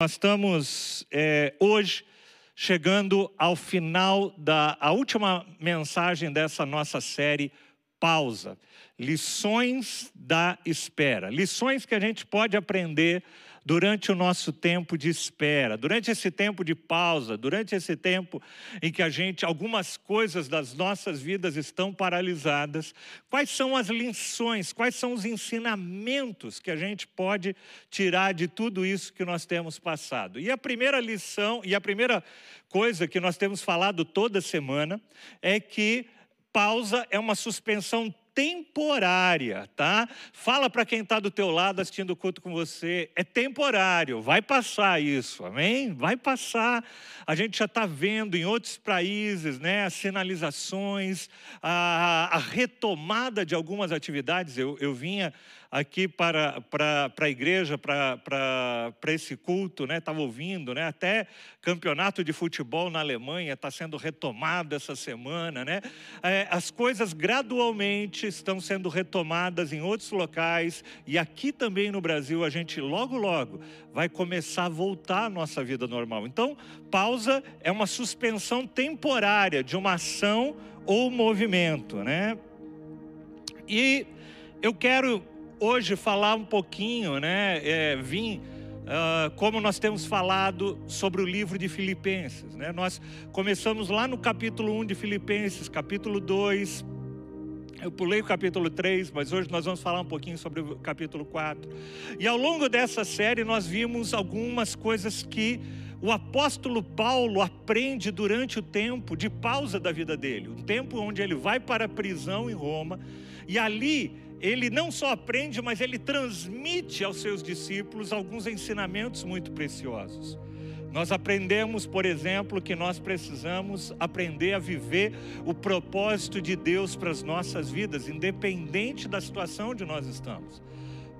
Nós estamos é, hoje chegando ao final da última mensagem dessa nossa série Pausa. Lições da espera. Lições que a gente pode aprender durante o nosso tempo de espera, durante esse tempo de pausa, durante esse tempo em que a gente, algumas coisas das nossas vidas estão paralisadas, quais são as lições, quais são os ensinamentos que a gente pode tirar de tudo isso que nós temos passado? E a primeira lição, e a primeira coisa que nós temos falado toda semana é que pausa é uma suspensão temporária, tá? Fala para quem está do teu lado assistindo o culto com você, é temporário, vai passar isso, amém? Vai passar. A gente já está vendo em outros países, né, as sinalizações, a, a retomada de algumas atividades. Eu, eu vinha aqui para, para, para a igreja, para, para, para esse culto, né? Estava ouvindo, né? Até campeonato de futebol na Alemanha está sendo retomado essa semana, né? É, as coisas gradualmente estão sendo retomadas em outros locais e aqui também no Brasil a gente logo logo vai começar a voltar à nossa vida normal. Então, pausa é uma suspensão temporária de uma ação ou movimento, né? E eu quero hoje falar um pouquinho, né? É, vim. Uh, como nós temos falado sobre o livro de Filipenses. Né? Nós começamos lá no capítulo 1 de Filipenses, capítulo 2. Eu pulei o capítulo 3, mas hoje nós vamos falar um pouquinho sobre o capítulo 4. E ao longo dessa série nós vimos algumas coisas que o apóstolo Paulo aprende durante o tempo de pausa da vida dele, um tempo onde ele vai para a prisão em Roma, e ali ele não só aprende, mas ele transmite aos seus discípulos alguns ensinamentos muito preciosos. Nós aprendemos, por exemplo, que nós precisamos aprender a viver o propósito de Deus para as nossas vidas, independente da situação onde nós estamos.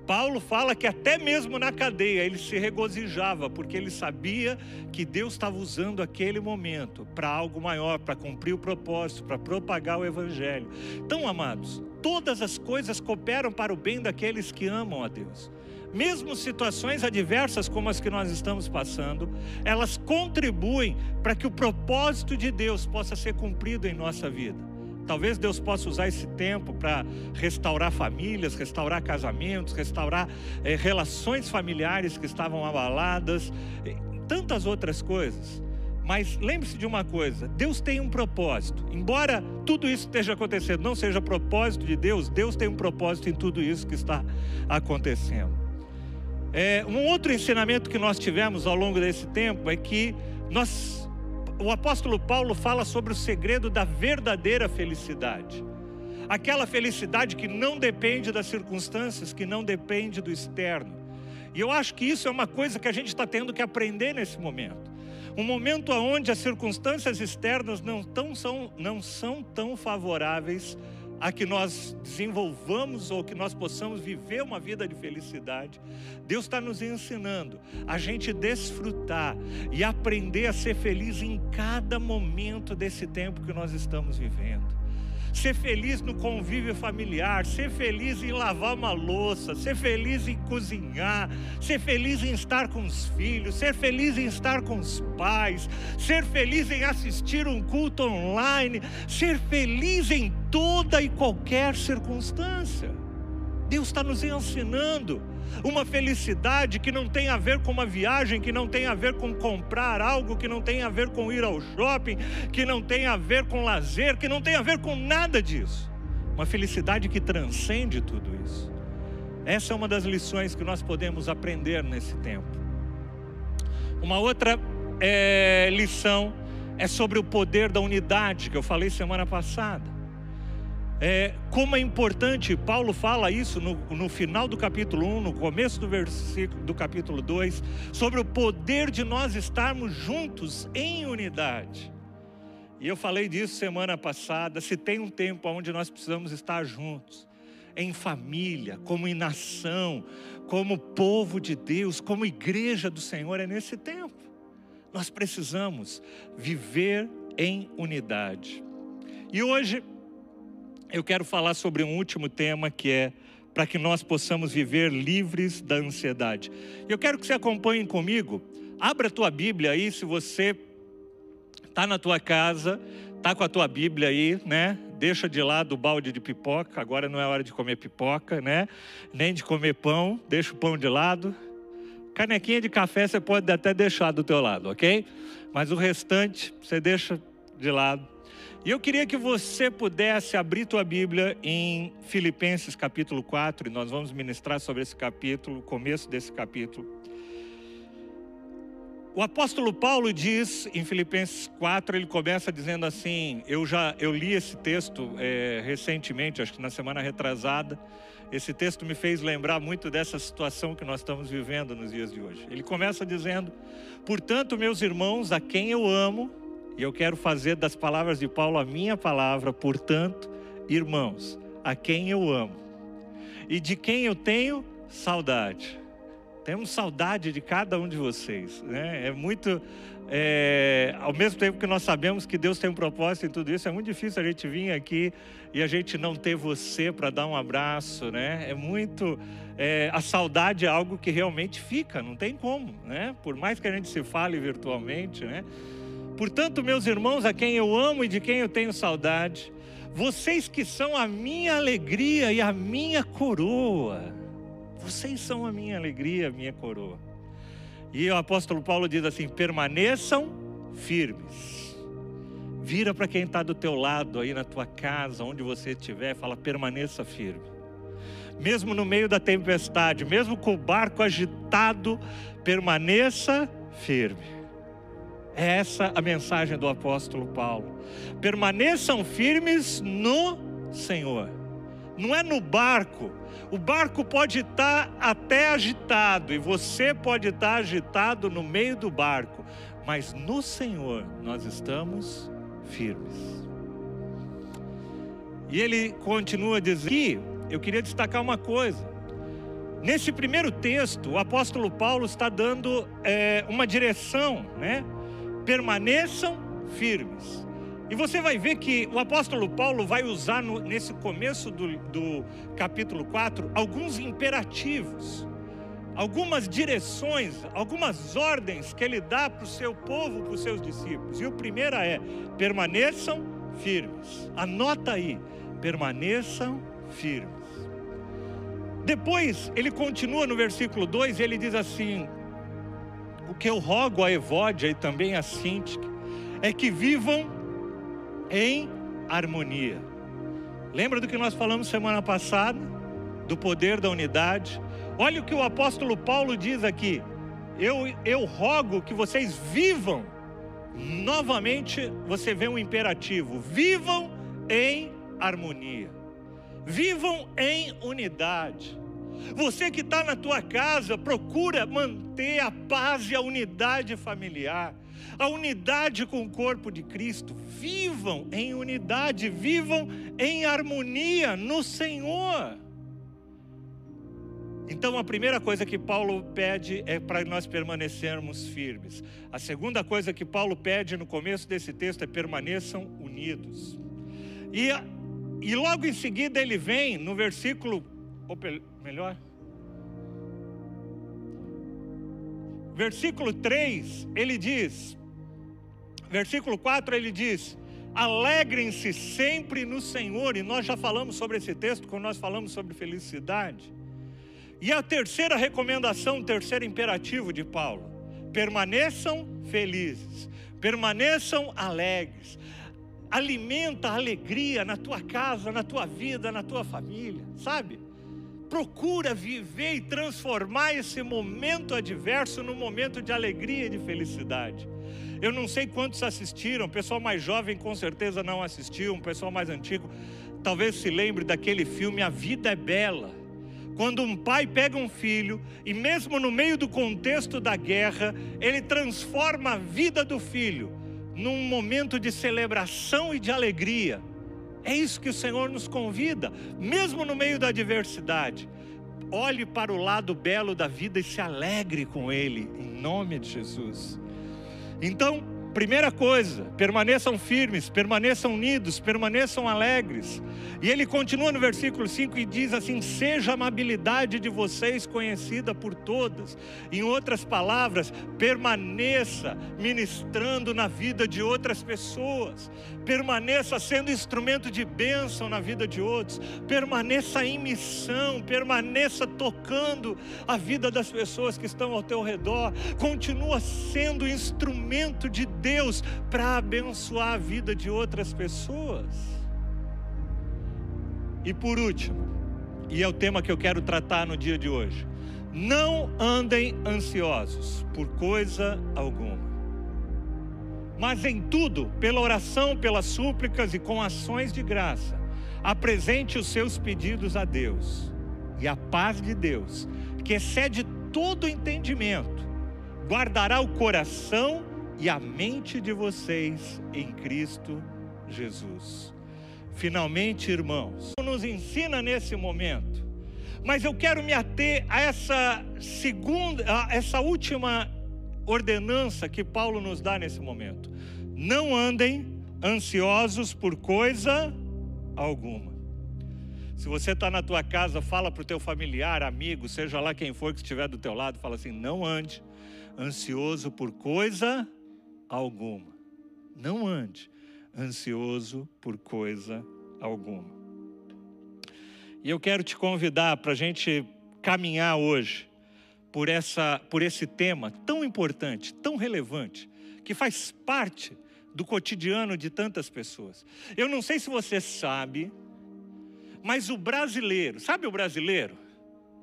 Paulo fala que até mesmo na cadeia ele se regozijava, porque ele sabia que Deus estava usando aquele momento para algo maior, para cumprir o propósito, para propagar o Evangelho. Então, amados, todas as coisas cooperam para o bem daqueles que amam a Deus. Mesmo situações adversas como as que nós estamos passando, elas contribuem para que o propósito de Deus possa ser cumprido em nossa vida. Talvez Deus possa usar esse tempo para restaurar famílias, restaurar casamentos, restaurar é, relações familiares que estavam abaladas, tantas outras coisas. Mas lembre-se de uma coisa: Deus tem um propósito. Embora tudo isso esteja acontecendo, não seja propósito de Deus, Deus tem um propósito em tudo isso que está acontecendo. É, um outro ensinamento que nós tivemos ao longo desse tempo é que nós o apóstolo Paulo fala sobre o segredo da verdadeira felicidade. Aquela felicidade que não depende das circunstâncias, que não depende do externo. E eu acho que isso é uma coisa que a gente está tendo que aprender nesse momento. Um momento onde as circunstâncias externas não, tão, são, não são tão favoráveis a que nós desenvolvamos ou que nós possamos viver uma vida de felicidade. Deus está nos ensinando a gente desfrutar e aprender a ser feliz em cada momento desse tempo que nós estamos vivendo ser feliz no convívio familiar, ser feliz em lavar uma louça, ser feliz em cozinhar, ser feliz em estar com os filhos, ser feliz em estar com os pais, ser feliz em assistir um culto online, ser feliz em toda e qualquer circunstância. Deus está nos ensinando uma felicidade que não tem a ver com uma viagem, que não tem a ver com comprar algo, que não tem a ver com ir ao shopping, que não tem a ver com lazer, que não tem a ver com nada disso. Uma felicidade que transcende tudo isso. Essa é uma das lições que nós podemos aprender nesse tempo. Uma outra é, lição é sobre o poder da unidade, que eu falei semana passada. É, como é importante, Paulo fala isso no, no, final do capítulo 1, no começo do versículo do capítulo 2, sobre o poder de nós estarmos juntos em unidade. E eu falei disso semana passada. Se tem um tempo onde nós precisamos estar juntos, em família, como em nação, como povo de Deus, como igreja do Senhor, é nesse tempo. Nós precisamos viver em unidade. E hoje eu quero falar sobre um último tema que é para que nós possamos viver livres da ansiedade. Eu quero que você acompanhe comigo Abra a tua Bíblia aí, se você está na tua casa, está com a tua Bíblia aí, né? Deixa de lado o balde de pipoca, agora não é hora de comer pipoca, né? Nem de comer pão, deixa o pão de lado. Canequinha de café você pode até deixar do teu lado, ok? Mas o restante você deixa de lado. E eu queria que você pudesse abrir tua Bíblia em Filipenses capítulo 4, e nós vamos ministrar sobre esse capítulo, o começo desse capítulo. O apóstolo Paulo diz em Filipenses 4, ele começa dizendo assim: Eu já eu li esse texto é, recentemente, acho que na semana retrasada. Esse texto me fez lembrar muito dessa situação que nós estamos vivendo nos dias de hoje. Ele começa dizendo: Portanto, meus irmãos, a quem eu amo, e eu quero fazer das palavras de Paulo a minha palavra, portanto, irmãos, a quem eu amo e de quem eu tenho saudade. Temos saudade de cada um de vocês, né? É muito, é, ao mesmo tempo que nós sabemos que Deus tem um propósito em tudo isso, é muito difícil a gente vir aqui e a gente não ter você para dar um abraço, né? É muito, é, a saudade é algo que realmente fica, não tem como, né? Por mais que a gente se fale virtualmente, né? Portanto, meus irmãos, a quem eu amo e de quem eu tenho saudade, vocês que são a minha alegria e a minha coroa, vocês são a minha alegria, a minha coroa. E o apóstolo Paulo diz assim: permaneçam firmes. Vira para quem está do teu lado, aí na tua casa, onde você estiver, fala: permaneça firme. Mesmo no meio da tempestade, mesmo com o barco agitado, permaneça firme. É essa a mensagem do apóstolo Paulo. Permaneçam firmes no Senhor. Não é no barco. O barco pode estar até agitado e você pode estar agitado no meio do barco, mas no Senhor nós estamos firmes. E ele continua dizendo aqui, eu queria destacar uma coisa. Nesse primeiro texto, o apóstolo Paulo está dando é, uma direção, né? Permaneçam firmes. E você vai ver que o apóstolo Paulo vai usar no, nesse começo do, do capítulo 4 alguns imperativos, algumas direções, algumas ordens que ele dá para o seu povo, para os seus discípulos. E o primeiro é: permaneçam firmes. Anota aí, permaneçam firmes. Depois ele continua no versículo 2 e ele diz assim: o que eu rogo a Evódia e também a Sintique é que vivam em harmonia. Lembra do que nós falamos semana passada? Do poder da unidade. Olha o que o apóstolo Paulo diz aqui. Eu, eu rogo que vocês vivam. Novamente você vê um imperativo: vivam em harmonia, vivam em unidade. Você que está na tua casa, procura manter a paz e a unidade familiar, a unidade com o corpo de Cristo. Vivam em unidade, vivam em harmonia no Senhor. Então, a primeira coisa que Paulo pede é para nós permanecermos firmes. A segunda coisa que Paulo pede no começo desse texto é permaneçam unidos. E, e logo em seguida ele vem no versículo melhor? Versículo 3, ele diz, versículo 4 ele diz: Alegrem-se sempre no Senhor, e nós já falamos sobre esse texto quando nós falamos sobre felicidade. E a terceira recomendação, o terceiro imperativo de Paulo: permaneçam felizes, permaneçam alegres. Alimenta a alegria na tua casa, na tua vida, na tua família, sabe? Procura viver e transformar esse momento adverso num momento de alegria e de felicidade. Eu não sei quantos assistiram, o pessoal mais jovem com certeza não assistiu, um pessoal mais antigo talvez se lembre daquele filme A Vida é Bela. Quando um pai pega um filho e, mesmo no meio do contexto da guerra, ele transforma a vida do filho num momento de celebração e de alegria. É isso que o Senhor nos convida, mesmo no meio da adversidade. Olhe para o lado belo da vida e se alegre com Ele, em nome de Jesus. Então, Primeira coisa, permaneçam firmes, permaneçam unidos, permaneçam alegres. E ele continua no versículo 5 e diz assim: Seja a amabilidade de vocês conhecida por todas. Em outras palavras, permaneça ministrando na vida de outras pessoas, permaneça sendo instrumento de bênção na vida de outros, permaneça em missão, permaneça tocando a vida das pessoas que estão ao teu redor, continua sendo instrumento de Deus para abençoar a vida de outras pessoas. E por último, e é o tema que eu quero tratar no dia de hoje, não andem ansiosos por coisa alguma. Mas em tudo, pela oração, pelas súplicas e com ações de graça, apresente os seus pedidos a Deus. E a paz de Deus, que excede todo entendimento, guardará o coração e a mente de vocês em Cristo Jesus. Finalmente, irmãos, nos ensina nesse momento, mas eu quero me ater a essa segunda, a essa última ordenança que Paulo nos dá nesse momento. Não andem ansiosos por coisa alguma. Se você está na tua casa, fala para o teu familiar, amigo, seja lá quem for que estiver do teu lado, fala assim: não ande ansioso por coisa alguma. Não ande ansioso por coisa alguma. E eu quero te convidar para a gente caminhar hoje por, essa, por esse tema tão importante, tão relevante, que faz parte do cotidiano de tantas pessoas. Eu não sei se você sabe, mas o brasileiro, sabe o brasileiro?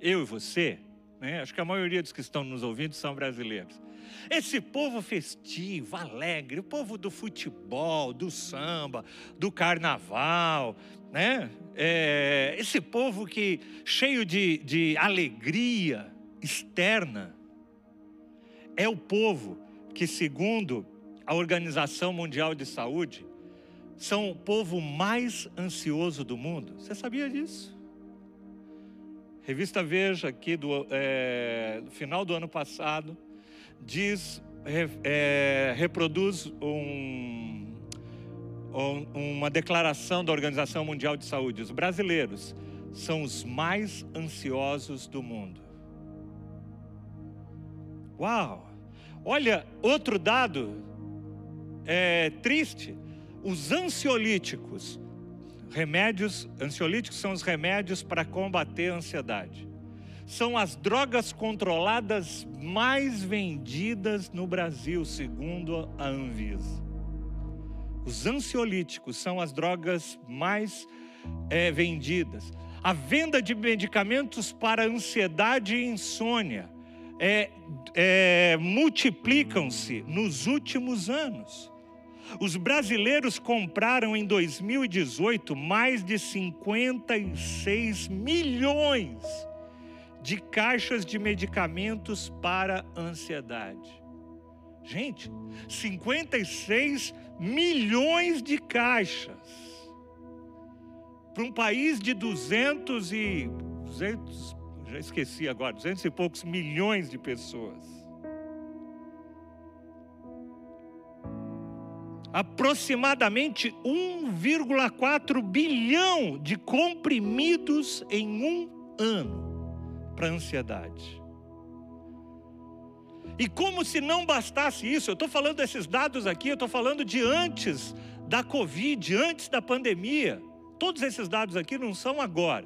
Eu e você, né? acho que a maioria dos que estão nos ouvindo são brasileiros. Esse povo festivo, alegre, o povo do futebol, do samba, do carnaval, né? É, esse povo que cheio de, de alegria externa, é o povo que, segundo a Organização Mundial de Saúde, são o povo mais ansioso do mundo. Você sabia disso? Revista Veja, aqui do, é, final do ano passado, diz, é, reproduz um, um, uma declaração da Organização Mundial de Saúde. Os brasileiros são os mais ansiosos do mundo. Uau! Olha, outro dado é, triste: os ansiolíticos, remédios, ansiolíticos são os remédios para combater a ansiedade são as drogas controladas mais vendidas no Brasil, segundo a Anvisa. Os ansiolíticos são as drogas mais é, vendidas. A venda de medicamentos para ansiedade e insônia é, é, multiplicam-se nos últimos anos. Os brasileiros compraram em 2018 mais de 56 milhões de caixas de medicamentos para ansiedade. Gente, 56 milhões de caixas. Para um país de 200 e 200, já esqueci agora, 200 e poucos milhões de pessoas. Aproximadamente 1,4 bilhão de comprimidos em um ano para a ansiedade. E como se não bastasse isso, eu estou falando desses dados aqui, eu estou falando de antes da Covid, antes da pandemia. Todos esses dados aqui não são agora.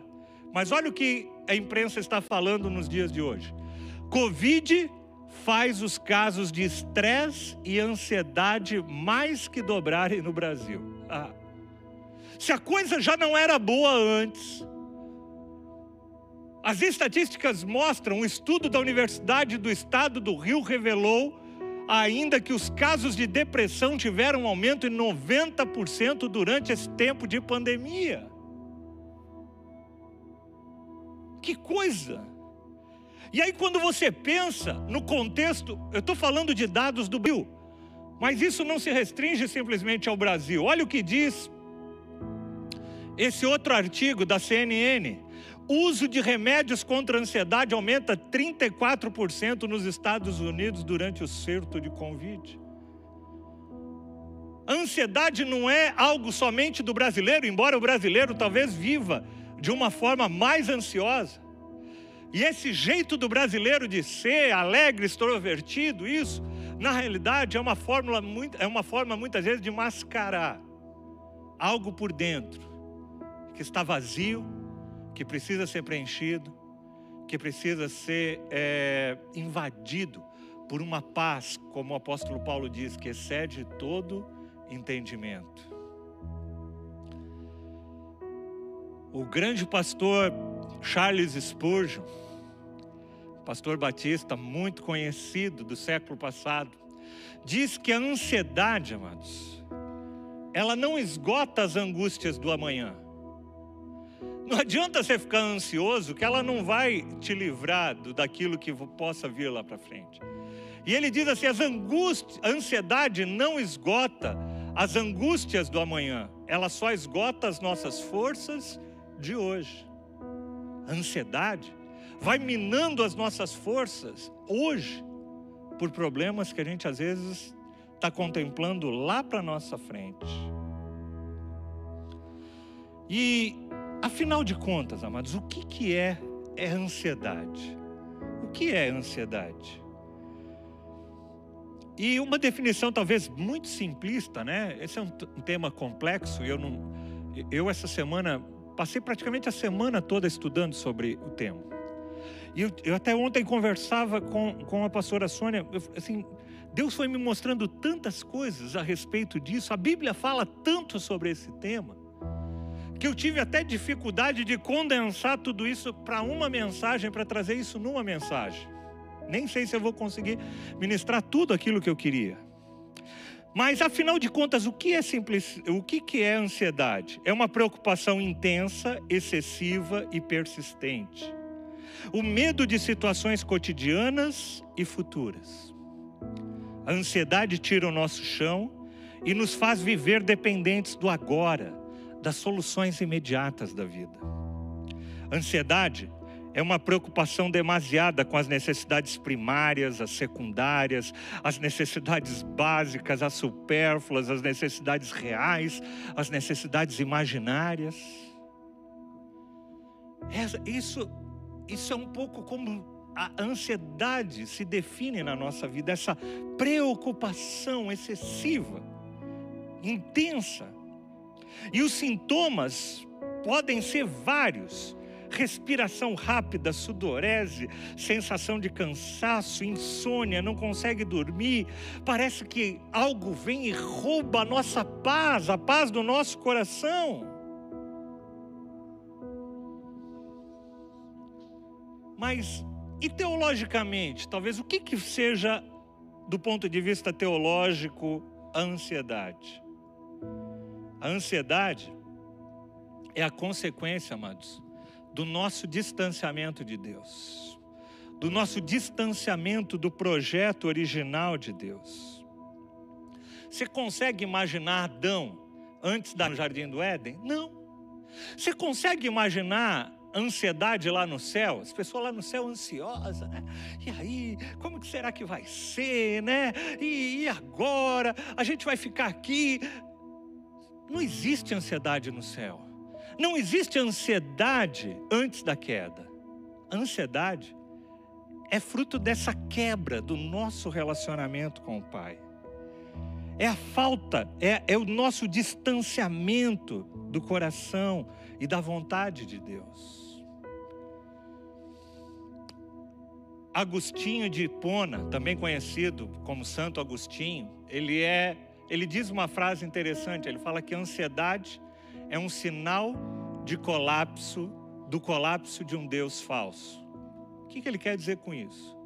Mas olha o que a imprensa está falando nos dias de hoje. Covid faz os casos de estresse e ansiedade mais que dobrarem no Brasil. Ah. Se a coisa já não era boa antes, as estatísticas mostram, um estudo da Universidade do Estado do Rio revelou ainda que os casos de depressão tiveram um aumento em 90% durante esse tempo de pandemia. Que coisa! E aí, quando você pensa no contexto, eu estou falando de dados do Brasil, mas isso não se restringe simplesmente ao Brasil. Olha o que diz esse outro artigo da CNN uso de remédios contra a ansiedade aumenta 34% nos Estados Unidos durante o surto de Covid. A ansiedade não é algo somente do brasileiro, embora o brasileiro talvez viva de uma forma mais ansiosa. E esse jeito do brasileiro de ser alegre, extrovertido, isso, na realidade é uma fórmula muito, é uma forma muitas vezes de mascarar algo por dentro que está vazio, que precisa ser preenchido, que precisa ser é, invadido por uma paz, como o apóstolo Paulo diz, que excede todo entendimento. O grande pastor Charles Spurgeon, pastor batista muito conhecido do século passado, diz que a ansiedade, amados, ela não esgota as angústias do amanhã. Não adianta você ficar ansioso, que ela não vai te livrar do, daquilo que possa vir lá para frente. E ele diz assim: as angústias, a ansiedade não esgota as angústias do amanhã, ela só esgota as nossas forças de hoje. A ansiedade vai minando as nossas forças hoje, por problemas que a gente às vezes está contemplando lá para nossa frente. E afinal de contas, amados, o que, que é, é ansiedade? O que é ansiedade? E uma definição talvez muito simplista, né? Esse é um, um tema complexo e eu não. Eu essa semana passei praticamente a semana toda estudando sobre o tema. E eu, eu até ontem conversava com, com a pastora Sônia, eu, assim, Deus foi me mostrando tantas coisas a respeito disso. A Bíblia fala tanto sobre esse tema que eu tive até dificuldade de condensar tudo isso para uma mensagem, para trazer isso numa mensagem. Nem sei se eu vou conseguir ministrar tudo aquilo que eu queria. Mas afinal de contas, o que é simples, o que, que é ansiedade? É uma preocupação intensa, excessiva e persistente. O medo de situações cotidianas e futuras. A ansiedade tira o nosso chão e nos faz viver dependentes do agora, das soluções imediatas da vida. Ansiedade é uma preocupação demasiada com as necessidades primárias, as secundárias, as necessidades básicas, as supérfluas, as necessidades reais, as necessidades imaginárias. Isso, isso é um pouco como a ansiedade se define na nossa vida, essa preocupação excessiva, intensa. E os sintomas podem ser vários respiração rápida, sudorese, sensação de cansaço, insônia, não consegue dormir. Parece que algo vem e rouba a nossa paz, a paz do nosso coração. Mas e teologicamente, talvez o que, que seja, do ponto de vista teológico, a ansiedade? A ansiedade é a consequência, amados, do nosso distanciamento de Deus, do nosso distanciamento do projeto original de Deus. Você consegue imaginar Adão antes do jardim do Éden? Não. Você consegue imaginar ansiedade lá no céu, as pessoas lá no céu ansiosas, né? E aí, como que será que vai ser, né? E, e agora? A gente vai ficar aqui. Não existe ansiedade no céu. Não existe ansiedade antes da queda. A ansiedade é fruto dessa quebra do nosso relacionamento com o Pai. É a falta, é, é o nosso distanciamento do coração e da vontade de Deus. Agostinho de Hipona, também conhecido como Santo Agostinho, ele é, ele diz uma frase interessante, ele fala que a ansiedade é um sinal de colapso, do colapso de um Deus falso. O que, ele quer dizer com isso?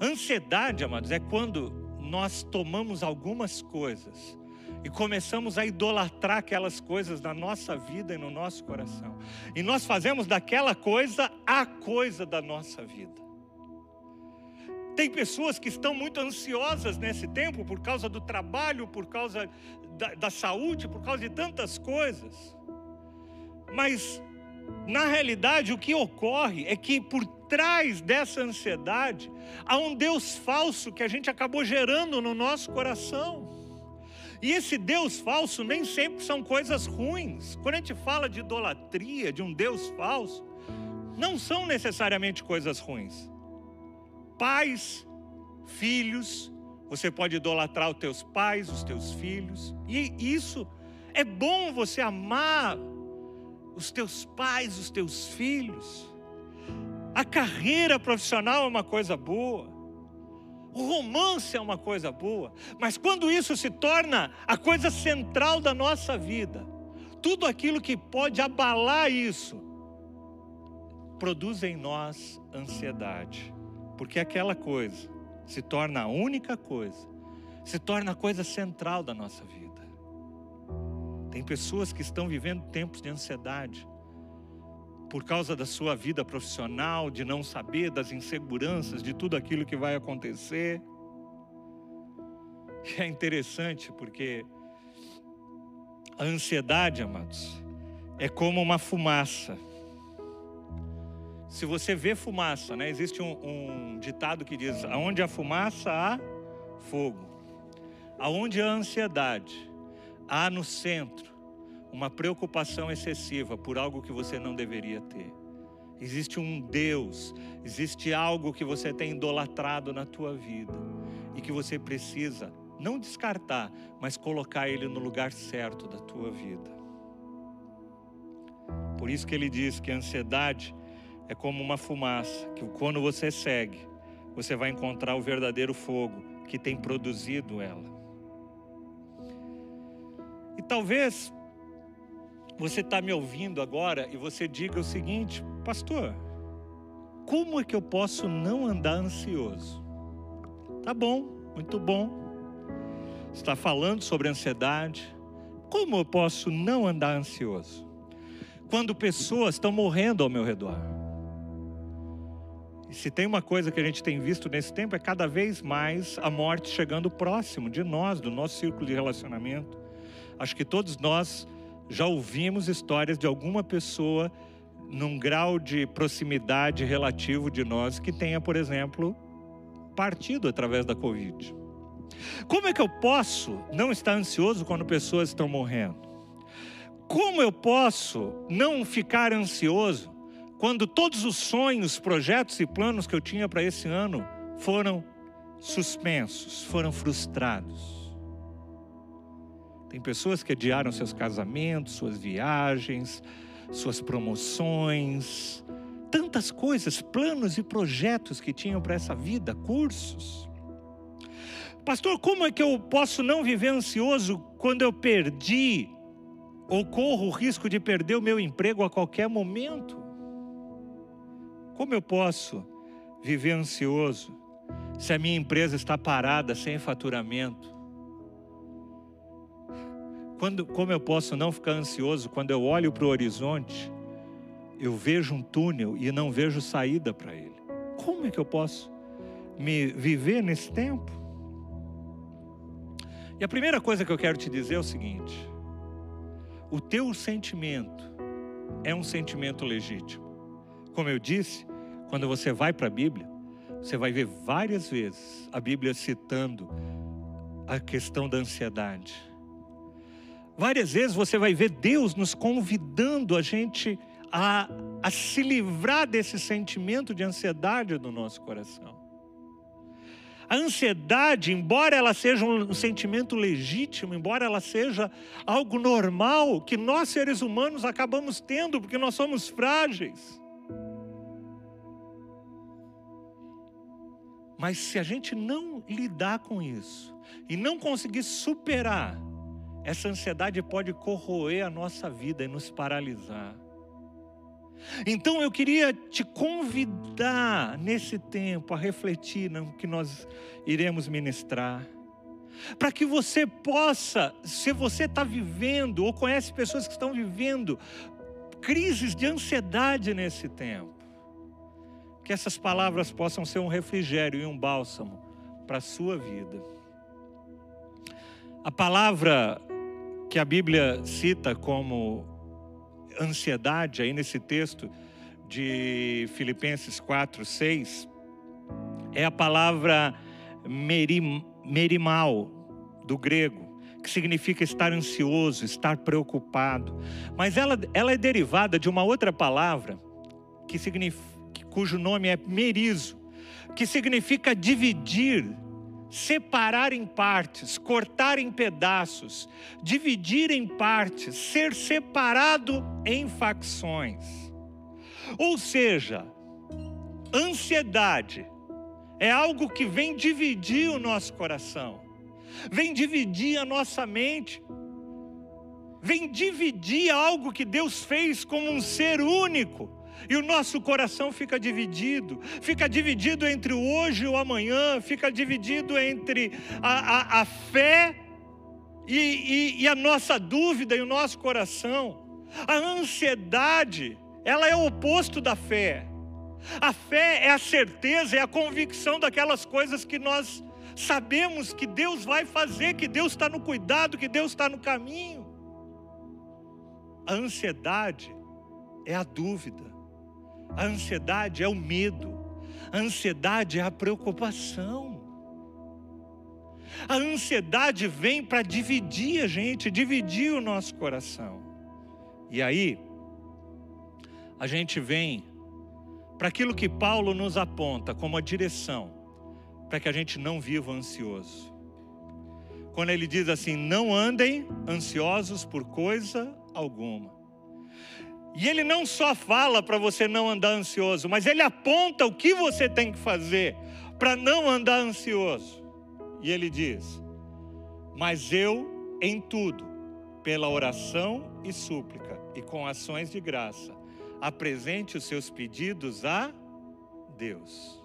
Ansiedade, amados, é quando nós tomamos algumas coisas e começamos a idolatrar aquelas coisas na nossa vida e no nosso coração. E nós fazemos daquela coisa a coisa da nossa vida. Tem pessoas que estão muito ansiosas nesse tempo por causa do trabalho, por causa da, da saúde, por causa de tantas coisas. Mas, na realidade, o que ocorre é que por trás dessa ansiedade há um Deus falso que a gente acabou gerando no nosso coração. E esse Deus falso nem sempre são coisas ruins. Quando a gente fala de idolatria, de um Deus falso, não são necessariamente coisas ruins. Pais, filhos, você pode idolatrar os teus pais, os teus filhos, e isso é bom você amar os teus pais, os teus filhos. A carreira profissional é uma coisa boa. O romance é uma coisa boa, mas quando isso se torna a coisa central da nossa vida, tudo aquilo que pode abalar isso, produz em nós ansiedade, porque aquela coisa se torna a única coisa, se torna a coisa central da nossa vida. Tem pessoas que estão vivendo tempos de ansiedade por causa da sua vida profissional, de não saber das inseguranças, de tudo aquilo que vai acontecer. E é interessante porque a ansiedade, amados, é como uma fumaça. Se você vê fumaça, né, existe um, um ditado que diz: aonde há fumaça há fogo. Aonde há ansiedade, há no centro uma preocupação excessiva por algo que você não deveria ter. Existe um Deus, existe algo que você tem idolatrado na tua vida e que você precisa não descartar, mas colocar ele no lugar certo da tua vida. Por isso que ele diz que a ansiedade é como uma fumaça, que quando você segue, você vai encontrar o verdadeiro fogo que tem produzido ela. E talvez você está me ouvindo agora e você diga o seguinte, pastor, como é que eu posso não andar ansioso? Tá bom, muito bom. Está falando sobre ansiedade. Como eu posso não andar ansioso? Quando pessoas estão morrendo ao meu redor. Se tem uma coisa que a gente tem visto nesse tempo é cada vez mais a morte chegando próximo de nós, do nosso círculo de relacionamento. Acho que todos nós já ouvimos histórias de alguma pessoa num grau de proximidade relativo de nós que tenha, por exemplo, partido através da Covid. Como é que eu posso não estar ansioso quando pessoas estão morrendo? Como eu posso não ficar ansioso quando todos os sonhos, projetos e planos que eu tinha para esse ano foram suspensos, foram frustrados? Tem pessoas que adiaram seus casamentos, suas viagens, suas promoções, tantas coisas, planos e projetos que tinham para essa vida, cursos. Pastor, como é que eu posso não viver ansioso quando eu perdi ou corro o risco de perder o meu emprego a qualquer momento? Como eu posso viver ansioso se a minha empresa está parada sem faturamento? Quando, como eu posso não ficar ansioso quando eu olho para o horizonte, eu vejo um túnel e não vejo saída para ele? Como é que eu posso me viver nesse tempo? E a primeira coisa que eu quero te dizer é o seguinte: o teu sentimento é um sentimento legítimo. Como eu disse, quando você vai para a Bíblia, você vai ver várias vezes a Bíblia citando a questão da ansiedade Várias vezes você vai ver Deus nos convidando a gente a, a se livrar desse sentimento de ansiedade do nosso coração. A ansiedade, embora ela seja um sentimento legítimo, embora ela seja algo normal, que nós seres humanos acabamos tendo, porque nós somos frágeis. Mas se a gente não lidar com isso e não conseguir superar, essa ansiedade pode corroer a nossa vida e nos paralisar. Então eu queria te convidar nesse tempo a refletir no que nós iremos ministrar. Para que você possa, se você está vivendo ou conhece pessoas que estão vivendo crises de ansiedade nesse tempo, que essas palavras possam ser um refrigério e um bálsamo para a sua vida. A palavra que a Bíblia cita como ansiedade, aí nesse texto de Filipenses 4, 6, é a palavra merim, merimal, do grego, que significa estar ansioso, estar preocupado. Mas ela, ela é derivada de uma outra palavra que significa, cujo nome é merizo, que significa dividir, separar em partes, cortar em pedaços, dividir em partes, ser separado em facções. Ou seja, ansiedade é algo que vem dividir o nosso coração, vem dividir a nossa mente, vem dividir algo que Deus fez como um ser único. E o nosso coração fica dividido, fica dividido entre o hoje e o amanhã, fica dividido entre a, a, a fé e, e, e a nossa dúvida e o nosso coração. A ansiedade, ela é o oposto da fé. A fé é a certeza, é a convicção daquelas coisas que nós sabemos que Deus vai fazer, que Deus está no cuidado, que Deus está no caminho. A ansiedade é a dúvida, a ansiedade é o medo, a ansiedade é a preocupação. A ansiedade vem para dividir a gente, dividir o nosso coração. E aí, a gente vem para aquilo que Paulo nos aponta como a direção para que a gente não viva ansioso. Quando ele diz assim: não andem ansiosos por coisa alguma. E ele não só fala para você não andar ansioso, mas ele aponta o que você tem que fazer para não andar ansioso. E ele diz: Mas eu, em tudo, pela oração e súplica e com ações de graça, apresente os seus pedidos a Deus.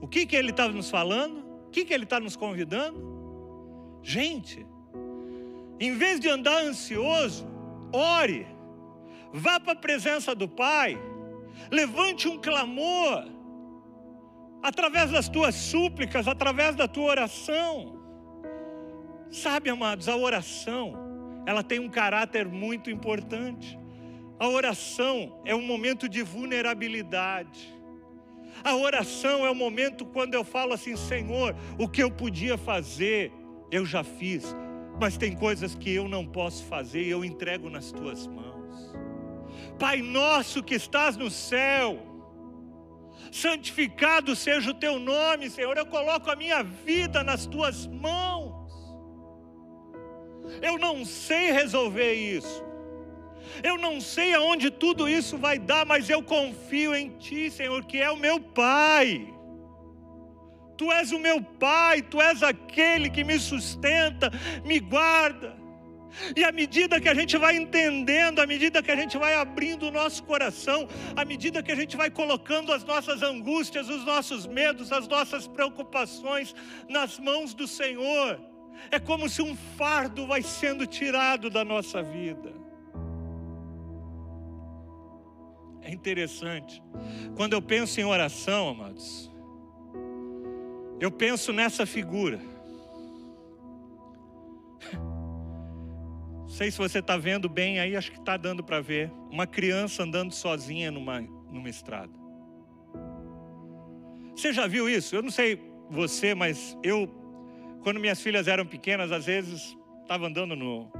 O que, que ele está nos falando? O que, que ele está nos convidando? Gente, em vez de andar ansioso, ore, vá para a presença do Pai, levante um clamor, através das tuas súplicas, através da tua oração. Sabe, amados, a oração, ela tem um caráter muito importante. A oração é um momento de vulnerabilidade. A oração é o momento quando eu falo assim, Senhor, o que eu podia fazer, eu já fiz, mas tem coisas que eu não posso fazer e eu entrego nas tuas mãos. Pai nosso que estás no céu, santificado seja o teu nome, Senhor. Eu coloco a minha vida nas tuas mãos. Eu não sei resolver isso, eu não sei aonde tudo isso vai dar, mas eu confio em Ti, Senhor, que é o meu Pai. Tu és o meu Pai, Tu és aquele que me sustenta, me guarda. E à medida que a gente vai entendendo, à medida que a gente vai abrindo o nosso coração, à medida que a gente vai colocando as nossas angústias, os nossos medos, as nossas preocupações nas mãos do Senhor, é como se um fardo vai sendo tirado da nossa vida. É interessante. Quando eu penso em oração, amados, eu penso nessa figura. Não sei se você está vendo bem aí, acho que está dando para ver. Uma criança andando sozinha numa, numa estrada. Você já viu isso? Eu não sei você, mas eu, quando minhas filhas eram pequenas, às vezes estava andando no,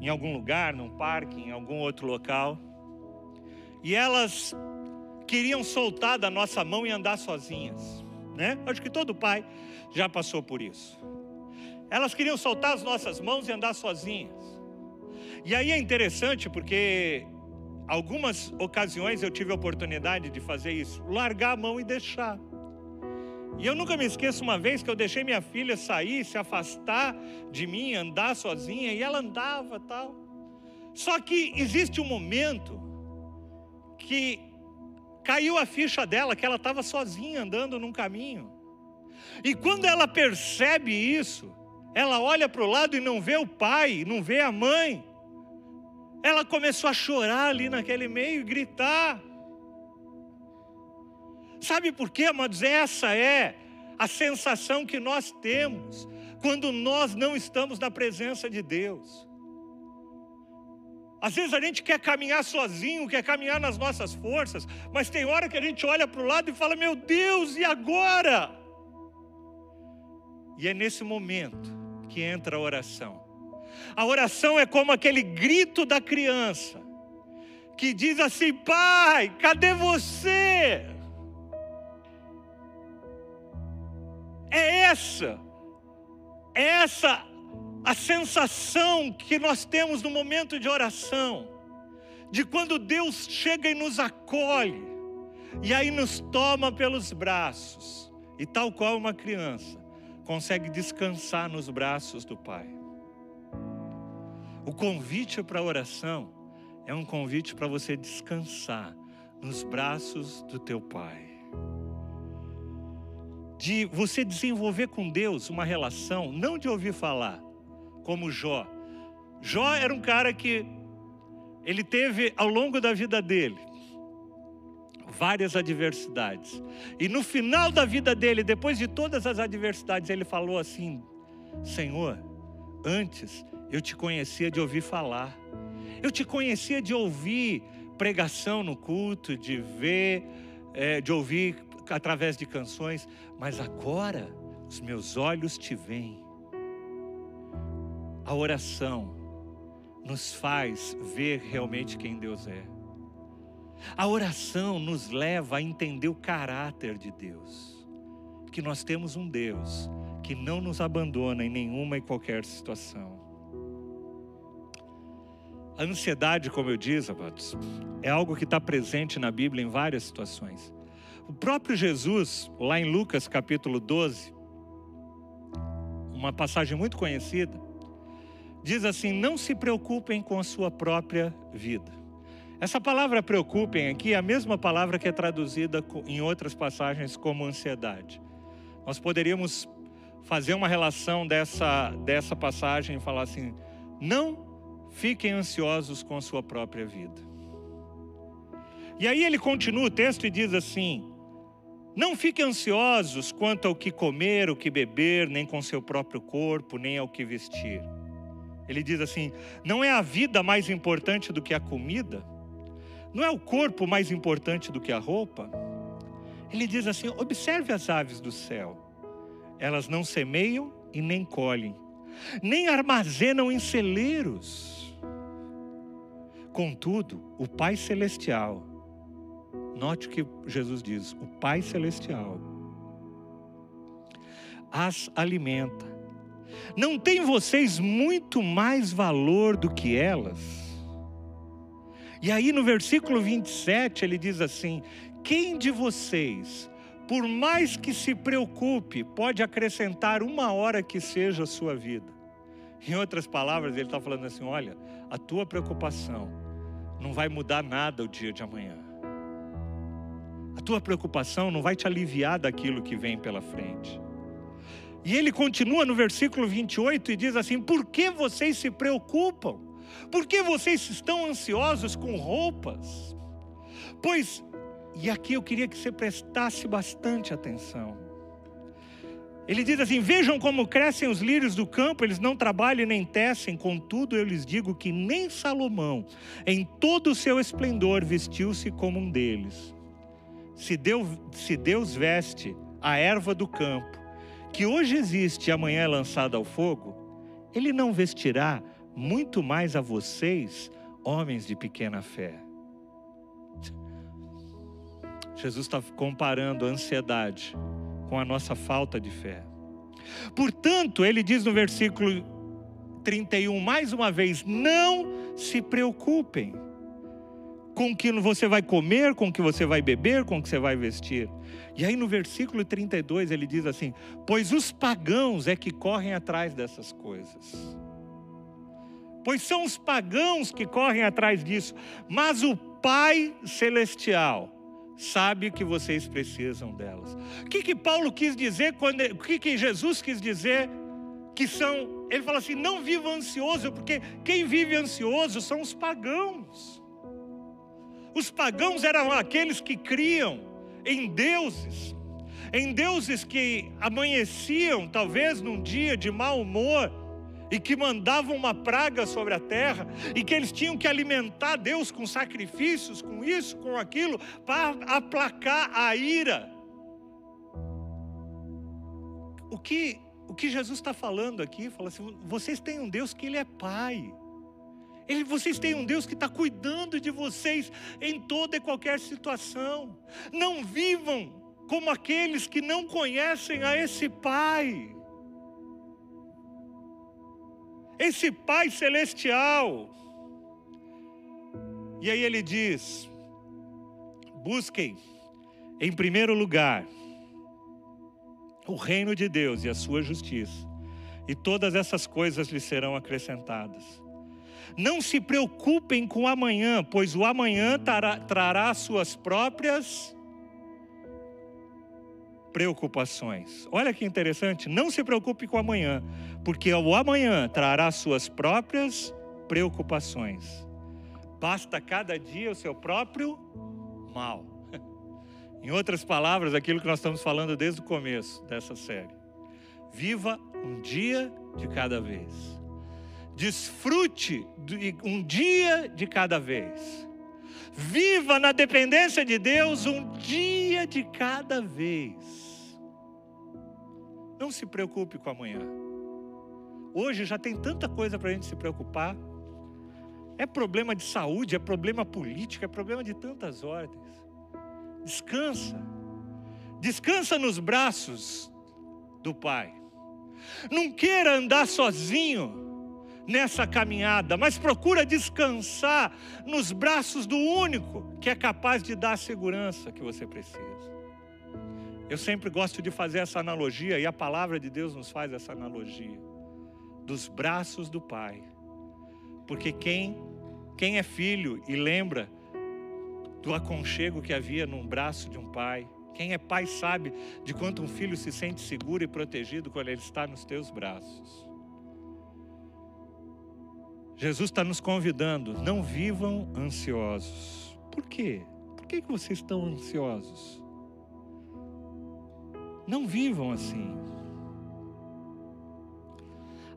em algum lugar, num parque, em algum outro local e elas queriam soltar da nossa mão e andar sozinhas, né? Acho que todo pai já passou por isso. Elas queriam soltar as nossas mãos e andar sozinhas. E aí é interessante porque algumas ocasiões eu tive a oportunidade de fazer isso, largar a mão e deixar. E eu nunca me esqueço uma vez que eu deixei minha filha sair, se afastar de mim, andar sozinha, e ela andava tal. Só que existe um momento que caiu a ficha dela, que ela estava sozinha andando num caminho. E quando ela percebe isso, ela olha para o lado e não vê o pai, não vê a mãe. Ela começou a chorar ali naquele meio e gritar. Sabe por quê, amados? Essa é a sensação que nós temos quando nós não estamos na presença de Deus. Às vezes a gente quer caminhar sozinho, quer caminhar nas nossas forças, mas tem hora que a gente olha para o lado e fala: Meu Deus, e agora? E é nesse momento que entra a oração. A oração é como aquele grito da criança que diz assim: Pai, cadê você? É essa, é essa a sensação que nós temos no momento de oração, de quando Deus chega e nos acolhe, e aí nos toma pelos braços, e tal qual uma criança, consegue descansar nos braços do Pai. O convite para a oração é um convite para você descansar nos braços do teu Pai. De você desenvolver com Deus uma relação, não de ouvir falar, como Jó. Jó era um cara que ele teve ao longo da vida dele várias adversidades. E no final da vida dele, depois de todas as adversidades, ele falou assim: Senhor, antes eu te conhecia de ouvir falar. Eu te conhecia de ouvir pregação no culto, de ver, é, de ouvir através de canções, mas agora os meus olhos te veem. A oração nos faz ver realmente quem Deus é. A oração nos leva a entender o caráter de Deus. Que nós temos um Deus que não nos abandona em nenhuma e qualquer situação. A ansiedade, como eu disse, amados, é algo que está presente na Bíblia em várias situações. O próprio Jesus, lá em Lucas capítulo 12, uma passagem muito conhecida, diz assim: Não se preocupem com a sua própria vida. Essa palavra preocupem aqui é a mesma palavra que é traduzida em outras passagens como ansiedade. Nós poderíamos fazer uma relação dessa, dessa passagem e falar assim: não fiquem ansiosos com a sua própria vida. E aí ele continua o texto e diz assim: Não fiquem ansiosos quanto ao que comer, o que beber, nem com seu próprio corpo, nem ao que vestir. Ele diz assim: Não é a vida mais importante do que a comida? Não é o corpo mais importante do que a roupa? Ele diz assim: Observe as aves do céu. Elas não semeiam e nem colhem, nem armazenam em celeiros Contudo, o Pai Celestial, note que Jesus diz: o Pai Celestial as alimenta. Não tem vocês muito mais valor do que elas? E aí no versículo 27 ele diz assim: Quem de vocês, por mais que se preocupe, pode acrescentar uma hora que seja a sua vida? Em outras palavras, ele está falando assim: olha, a tua preocupação não vai mudar nada o dia de amanhã. A tua preocupação não vai te aliviar daquilo que vem pela frente. E ele continua no versículo 28 e diz assim: Por que vocês se preocupam? Por que vocês estão ansiosos com roupas? Pois, e aqui eu queria que você prestasse bastante atenção. Ele diz assim: Vejam como crescem os lírios do campo, eles não trabalham nem tecem, contudo eu lhes digo que nem Salomão, em todo o seu esplendor, vestiu-se como um deles. Se Deus, se Deus veste a erva do campo, que hoje existe e amanhã é lançada ao fogo, Ele não vestirá muito mais a vocês, homens de pequena fé. Jesus está comparando a ansiedade com a nossa falta de fé. Portanto, ele diz no versículo 31, mais uma vez: não se preocupem com o que você vai comer, com o que você vai beber, com o que você vai vestir. E aí no versículo 32 ele diz assim: Pois os pagãos é que correm atrás dessas coisas. Pois são os pagãos que correm atrás disso, mas o Pai Celestial sabe que vocês precisam delas. O que, que Paulo quis dizer quando o que, que Jesus quis dizer que são? Ele fala assim: não viva ansioso, porque quem vive ansioso são os pagãos. Os pagãos eram aqueles que criam em deuses, em deuses que amanheciam, talvez num dia de mau humor, e que mandavam uma praga sobre a terra, e que eles tinham que alimentar Deus com sacrifícios, com isso, com aquilo, para aplacar a ira. O que o que Jesus está falando aqui, fala assim: vocês têm um Deus que Ele é Pai. Ele, vocês têm um Deus que está cuidando de vocês em toda e qualquer situação. Não vivam como aqueles que não conhecem a esse Pai. Esse Pai celestial. E aí ele diz: busquem em primeiro lugar o reino de Deus e a sua justiça, e todas essas coisas lhe serão acrescentadas. Não se preocupem com o amanhã, pois o amanhã trará, trará suas próprias preocupações. Olha que interessante, não se preocupe com amanhã, porque o amanhã trará suas próprias preocupações. Basta cada dia o seu próprio mal. Em outras palavras, aquilo que nós estamos falando desde o começo dessa série. Viva um dia de cada vez. Desfrute um dia de cada vez. Viva na dependência de Deus um dia de cada vez. Não se preocupe com amanhã. Hoje já tem tanta coisa para a gente se preocupar. É problema de saúde, é problema político, é problema de tantas ordens. Descansa. Descansa nos braços do Pai. Não queira andar sozinho nessa caminhada, mas procura descansar nos braços do único que é capaz de dar a segurança que você precisa. Eu sempre gosto de fazer essa analogia e a palavra de Deus nos faz essa analogia dos braços do Pai. Porque quem quem é filho e lembra do aconchego que havia num braço de um pai. Quem é pai sabe de quanto um filho se sente seguro e protegido quando ele está nos teus braços. Jesus está nos convidando, não vivam ansiosos. Por quê? Por que, que vocês estão ansiosos? Não vivam assim.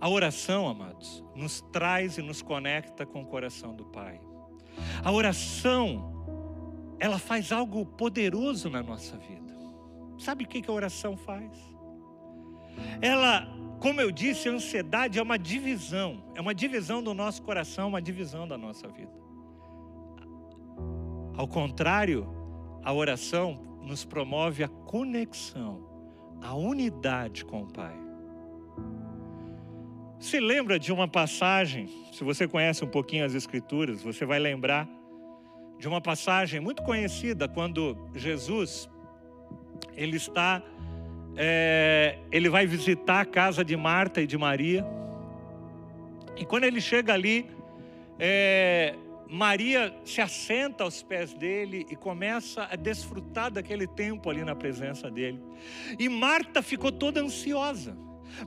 A oração, amados, nos traz e nos conecta com o coração do Pai. A oração ela faz algo poderoso na nossa vida. Sabe o que a oração faz? Ela, como eu disse, a ansiedade é uma divisão, é uma divisão do nosso coração, uma divisão da nossa vida. Ao contrário, a oração nos promove a conexão, a unidade com o Pai. Se lembra de uma passagem, se você conhece um pouquinho as Escrituras, você vai lembrar de uma passagem muito conhecida quando Jesus ele está é, ele vai visitar a casa de Marta e de Maria e quando ele chega ali é, Maria se assenta aos pés dele e começa a desfrutar daquele tempo ali na presença dele e Marta ficou toda ansiosa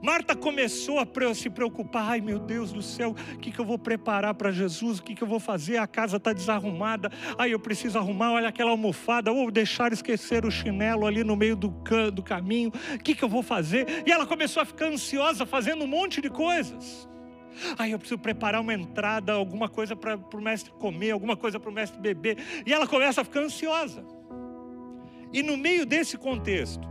Marta começou a se preocupar: ai meu Deus do céu, o que, que eu vou preparar para Jesus? O que, que eu vou fazer? A casa está desarrumada, ai eu preciso arrumar, olha aquela almofada, ou deixar esquecer o chinelo ali no meio do, do caminho, o que, que eu vou fazer? E ela começou a ficar ansiosa, fazendo um monte de coisas. Ai, eu preciso preparar uma entrada, alguma coisa para o mestre comer, alguma coisa para o mestre beber. E ela começa a ficar ansiosa. E no meio desse contexto,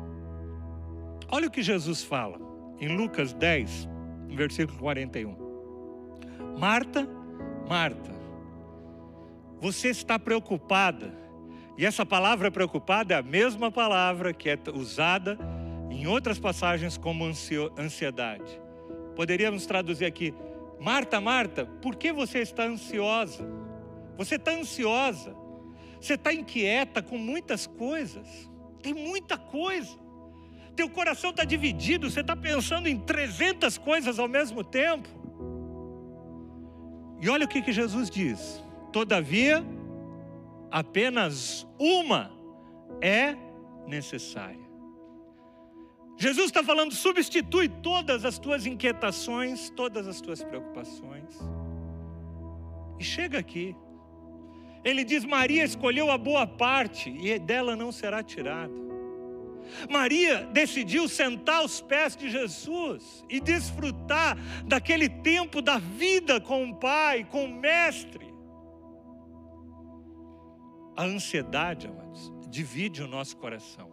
olha o que Jesus fala em Lucas 10, versículo 41. Marta, Marta, você está preocupada. E essa palavra preocupada é a mesma palavra que é usada em outras passagens como ansiedade. Poderíamos traduzir aqui: Marta, Marta, por que você está ansiosa? Você está ansiosa, você está inquieta com muitas coisas, tem muita coisa teu coração está dividido, você está pensando em 300 coisas ao mesmo tempo. E olha o que, que Jesus diz: todavia, apenas uma é necessária. Jesus está falando, substitui todas as tuas inquietações, todas as tuas preocupações. E chega aqui. Ele diz: Maria escolheu a boa parte e dela não será tirada. Maria decidiu sentar aos pés de Jesus e desfrutar daquele tempo da vida com o Pai, com o Mestre. A ansiedade, amados, divide o nosso coração.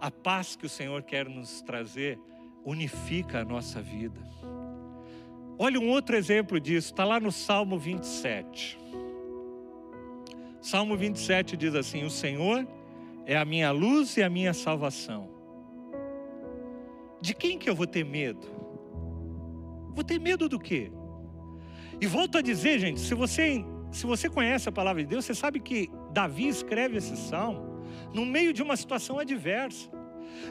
A paz que o Senhor quer nos trazer unifica a nossa vida. Olha um outro exemplo disso, está lá no Salmo 27. Salmo 27 diz assim: O Senhor é a minha luz e a minha salvação. De quem que eu vou ter medo? Vou ter medo do quê? E volto a dizer, gente, se você se você conhece a palavra de Deus, você sabe que Davi escreve esse salmo no meio de uma situação adversa.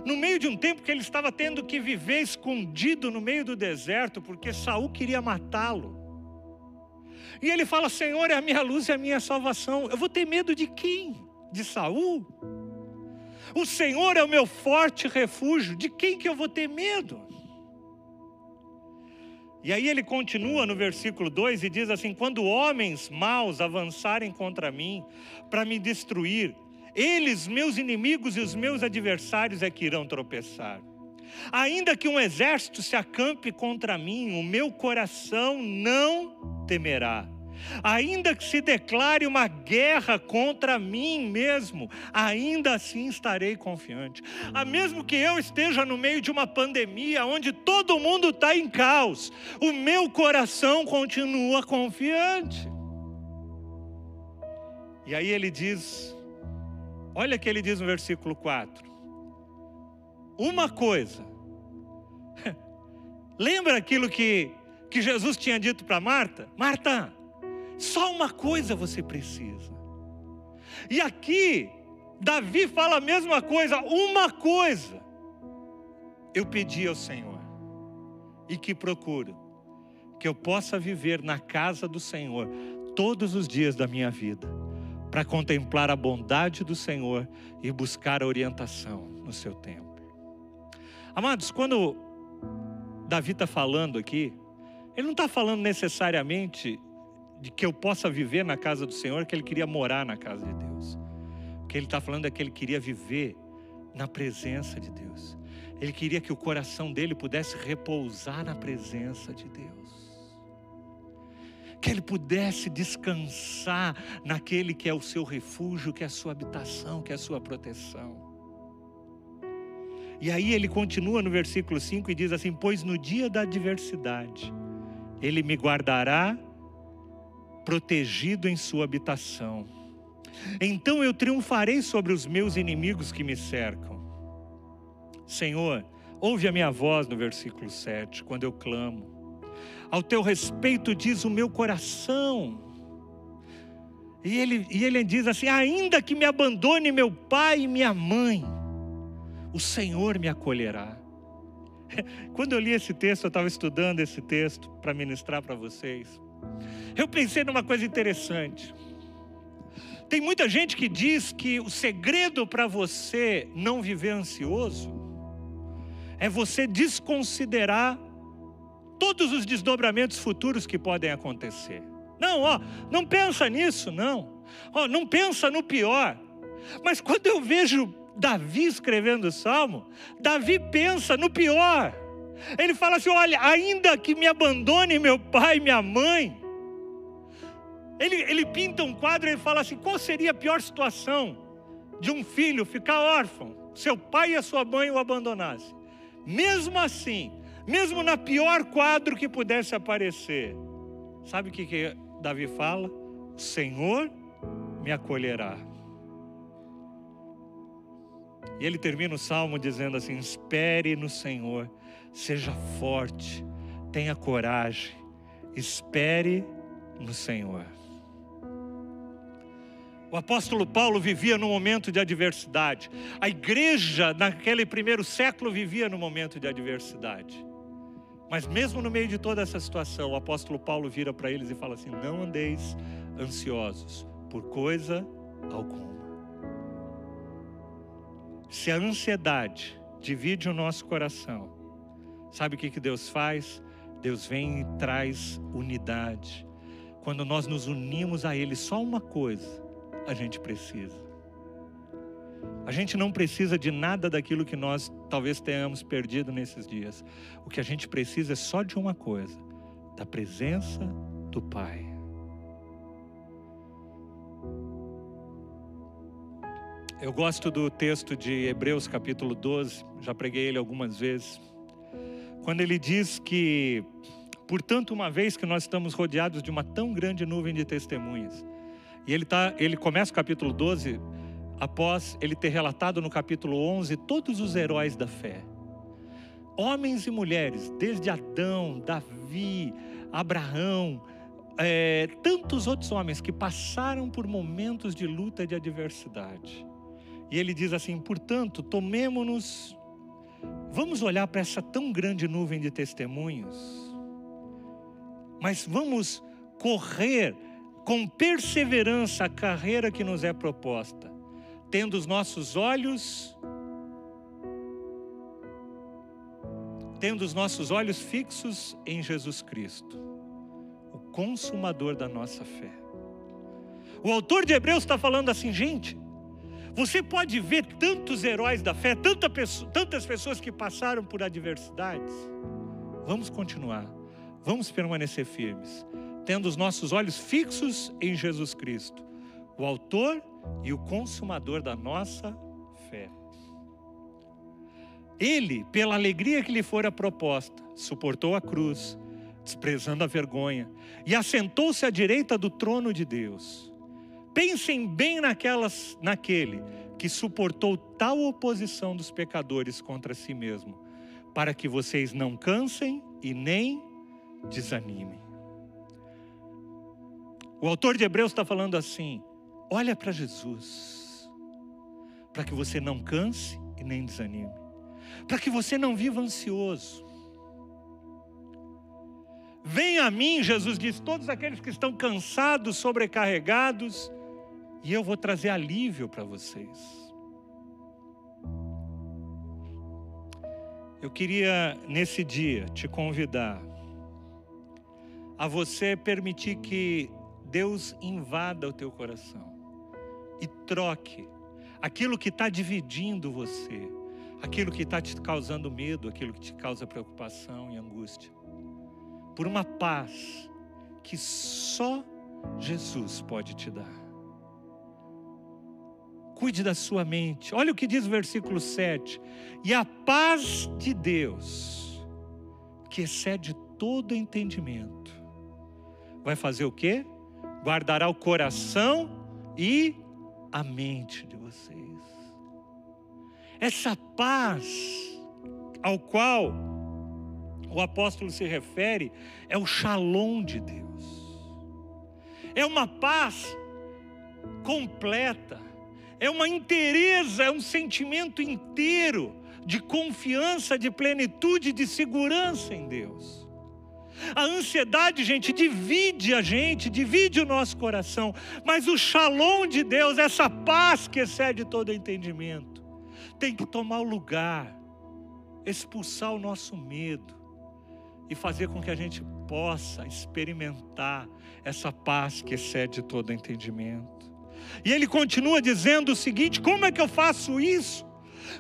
No meio de um tempo que ele estava tendo que viver escondido no meio do deserto, porque Saul queria matá-lo. E ele fala: Senhor é a minha luz e a minha salvação. Eu vou ter medo de quem? De Saul? O Senhor é o meu forte refúgio. De quem que eu vou ter medo? E aí ele continua no versículo 2 e diz assim: Quando homens maus avançarem contra mim para me destruir, eles, meus inimigos e os meus adversários, é que irão tropeçar. Ainda que um exército se acampe contra mim, o meu coração não temerá. Ainda que se declare uma guerra contra mim mesmo, ainda assim estarei confiante. A mesmo que eu esteja no meio de uma pandemia onde todo mundo está em caos, o meu coração continua confiante. E aí ele diz: olha o que ele diz no versículo 4. Uma coisa, lembra aquilo que, que Jesus tinha dito para Marta? Marta, só uma coisa você precisa. E aqui, Davi fala a mesma coisa, uma coisa. Eu pedi ao Senhor, e que procuro, que eu possa viver na casa do Senhor todos os dias da minha vida, para contemplar a bondade do Senhor e buscar a orientação no seu tempo. Amados, quando Davi está falando aqui, ele não está falando necessariamente de que eu possa viver na casa do Senhor, que ele queria morar na casa de Deus. O que ele está falando é que ele queria viver na presença de Deus. Ele queria que o coração dele pudesse repousar na presença de Deus. Que ele pudesse descansar naquele que é o seu refúgio, que é a sua habitação, que é a sua proteção. E aí ele continua no versículo 5 e diz assim: Pois no dia da adversidade, ele me guardará protegido em sua habitação. Então eu triunfarei sobre os meus inimigos que me cercam. Senhor, ouve a minha voz no versículo 7, quando eu clamo. Ao teu respeito diz o meu coração. E ele, e ele diz assim: ainda que me abandone meu pai e minha mãe, o Senhor me acolherá. Quando eu li esse texto, eu estava estudando esse texto para ministrar para vocês. Eu pensei numa coisa interessante. Tem muita gente que diz que o segredo para você não viver ansioso é você desconsiderar todos os desdobramentos futuros que podem acontecer. Não, ó, não pensa nisso, não. Ó, não pensa no pior. Mas quando eu vejo Davi escrevendo o salmo, Davi pensa no pior. Ele fala assim: olha, ainda que me abandone meu pai e minha mãe, ele, ele pinta um quadro e fala assim: qual seria a pior situação de um filho ficar órfão, seu pai e a sua mãe o abandonassem? Mesmo assim, mesmo na pior quadro que pudesse aparecer, sabe o que, que Davi fala? O Senhor me acolherá. E ele termina o salmo dizendo assim: espere no Senhor, seja forte, tenha coragem, espere no Senhor. O apóstolo Paulo vivia num momento de adversidade. A igreja, naquele primeiro século, vivia num momento de adversidade. Mas mesmo no meio de toda essa situação, o apóstolo Paulo vira para eles e fala assim: Não andeis ansiosos por coisa alguma. Se a ansiedade divide o nosso coração, sabe o que, que Deus faz? Deus vem e traz unidade. Quando nós nos unimos a Ele, só uma coisa a gente precisa. A gente não precisa de nada daquilo que nós talvez tenhamos perdido nesses dias. O que a gente precisa é só de uma coisa: da presença do Pai. Eu gosto do texto de Hebreus capítulo 12, já preguei ele algumas vezes. Quando ele diz que, portanto, uma vez que nós estamos rodeados de uma tão grande nuvem de testemunhas, e ele, tá, ele começa o capítulo 12 após ele ter relatado no capítulo 11 todos os heróis da fé. Homens e mulheres, desde Adão, Davi, Abraão, é, tantos outros homens que passaram por momentos de luta e de adversidade. E ele diz assim: portanto, tomemos-nos, vamos olhar para essa tão grande nuvem de testemunhos, mas vamos correr com perseverança a carreira que nos é proposta, tendo os nossos olhos, tendo os nossos olhos fixos em Jesus Cristo, o consumador da nossa fé. O autor de Hebreus está falando assim, gente, você pode ver tantos heróis da fé, tanta pessoa, tantas pessoas que passaram por adversidades. Vamos continuar, vamos permanecer firmes, tendo os nossos olhos fixos em Jesus Cristo, o Autor e o Consumador da nossa fé. Ele, pela alegria que lhe fora proposta, suportou a cruz, desprezando a vergonha, e assentou-se à direita do trono de Deus. Pensem bem naquelas, naquele que suportou tal oposição dos pecadores contra si mesmo, para que vocês não cansem e nem desanimem. O autor de Hebreus está falando assim: olha para Jesus, para que você não canse e nem desanime, para que você não viva ansioso. Venha a mim, Jesus diz, todos aqueles que estão cansados, sobrecarregados, e eu vou trazer alívio para vocês. Eu queria nesse dia te convidar a você permitir que Deus invada o teu coração e troque aquilo que está dividindo você, aquilo que está te causando medo, aquilo que te causa preocupação e angústia, por uma paz que só Jesus pode te dar. Cuide da sua mente. Olha o que diz o versículo 7. E a paz de Deus, que excede todo entendimento, vai fazer o quê? Guardará o coração e a mente de vocês. Essa paz ao qual o apóstolo se refere é o shalom de Deus. É uma paz completa é uma inteireza, é um sentimento inteiro de confiança, de plenitude, de segurança em Deus. A ansiedade, gente, divide a gente, divide o nosso coração, mas o shalom de Deus, essa paz que excede todo entendimento, tem que tomar o lugar, expulsar o nosso medo e fazer com que a gente possa experimentar essa paz que excede todo entendimento. E ele continua dizendo o seguinte: como é que eu faço isso?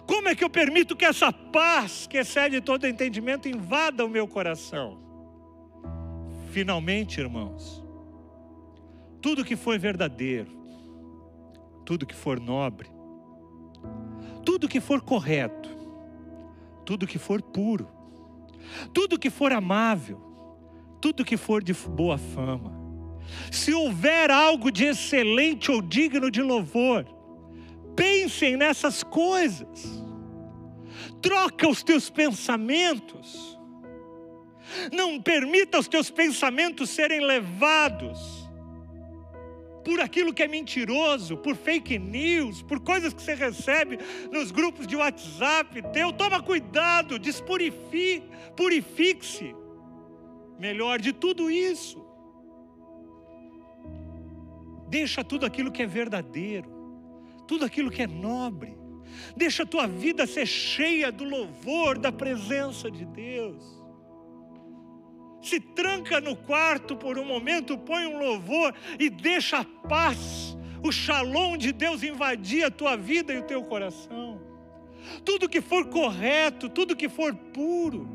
Como é que eu permito que essa paz, que excede todo entendimento, invada o meu coração? Finalmente, irmãos, tudo que for verdadeiro, tudo que for nobre, tudo que for correto, tudo que for puro, tudo que for amável, tudo que for de boa fama, se houver algo de excelente ou digno de louvor, pensem nessas coisas. Troca os teus pensamentos. Não permita os teus pensamentos serem levados por aquilo que é mentiroso, por fake news, por coisas que você recebe nos grupos de WhatsApp teu. Toma cuidado, despurifique, purifique-se. Melhor de tudo isso. Deixa tudo aquilo que é verdadeiro, tudo aquilo que é nobre. Deixa a tua vida ser cheia do louvor, da presença de Deus. Se tranca no quarto por um momento, põe um louvor e deixa a paz, o shalom de Deus invadir a tua vida e o teu coração. Tudo que for correto, tudo que for puro,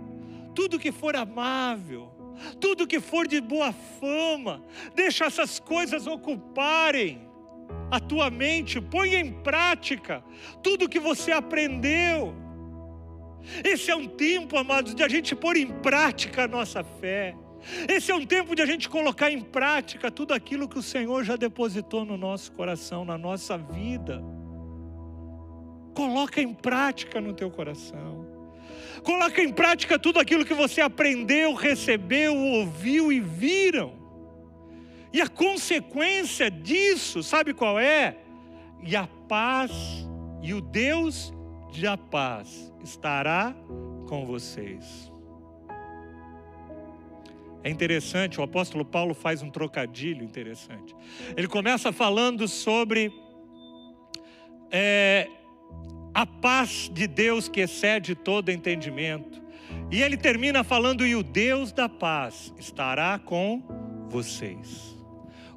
tudo que for amável, tudo que for de boa fama, deixa essas coisas ocuparem a tua mente, põe em prática tudo que você aprendeu. Esse é um tempo, amados, de a gente pôr em prática a nossa fé. Esse é um tempo de a gente colocar em prática tudo aquilo que o Senhor já depositou no nosso coração, na nossa vida. Coloca em prática no teu coração. Coloca em prática tudo aquilo que você aprendeu, recebeu, ouviu e viram. E a consequência disso, sabe qual é? E a paz e o Deus de a paz estará com vocês. É interessante, o apóstolo Paulo faz um trocadilho interessante. Ele começa falando sobre é, a paz de Deus que excede todo entendimento. E ele termina falando: e o Deus da paz estará com vocês.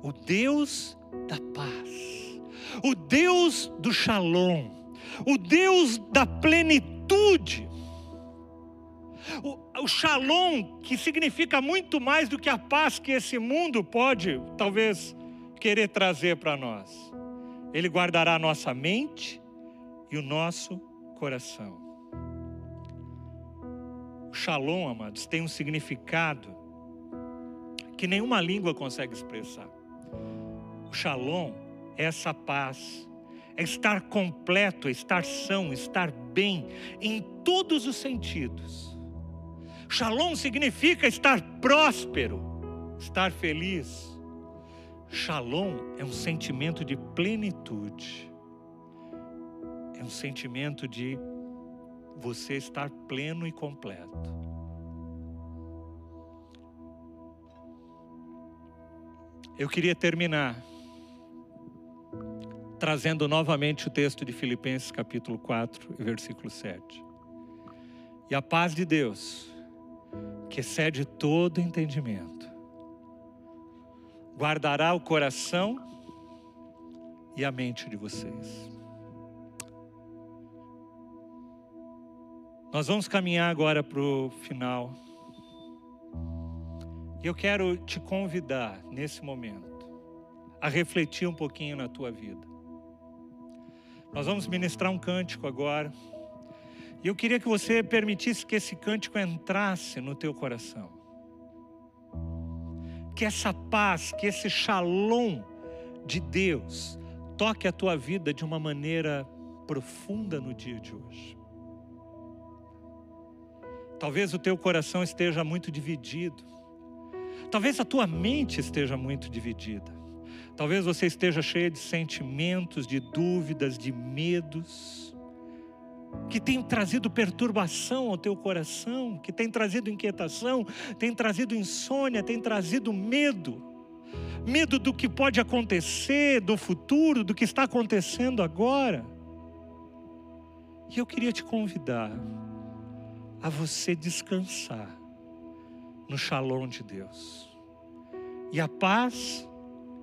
O Deus da paz, o Deus do shalom, o Deus da plenitude. O, o shalom, que significa muito mais do que a paz que esse mundo pode, talvez, querer trazer para nós. Ele guardará a nossa mente e o nosso coração. O shalom, amados, tem um significado que nenhuma língua consegue expressar. O shalom é essa paz, é estar completo, é estar são, estar bem em todos os sentidos. Shalom significa estar próspero, estar feliz. Shalom é um sentimento de plenitude. É um sentimento de você estar pleno e completo. Eu queria terminar trazendo novamente o texto de Filipenses capítulo 4, versículo 7. E a paz de Deus, que excede todo entendimento, guardará o coração e a mente de vocês. Nós vamos caminhar agora para o final. E eu quero te convidar nesse momento a refletir um pouquinho na tua vida. Nós vamos ministrar um cântico agora. E eu queria que você permitisse que esse cântico entrasse no teu coração. Que essa paz, que esse shalom de Deus toque a tua vida de uma maneira profunda no dia de hoje. Talvez o teu coração esteja muito dividido. Talvez a tua mente esteja muito dividida. Talvez você esteja cheia de sentimentos, de dúvidas, de medos, que tem trazido perturbação ao teu coração, que tem trazido inquietação, tem trazido insônia, tem trazido medo. Medo do que pode acontecer, do futuro, do que está acontecendo agora. E eu queria te convidar a você descansar no shalom de Deus. E a paz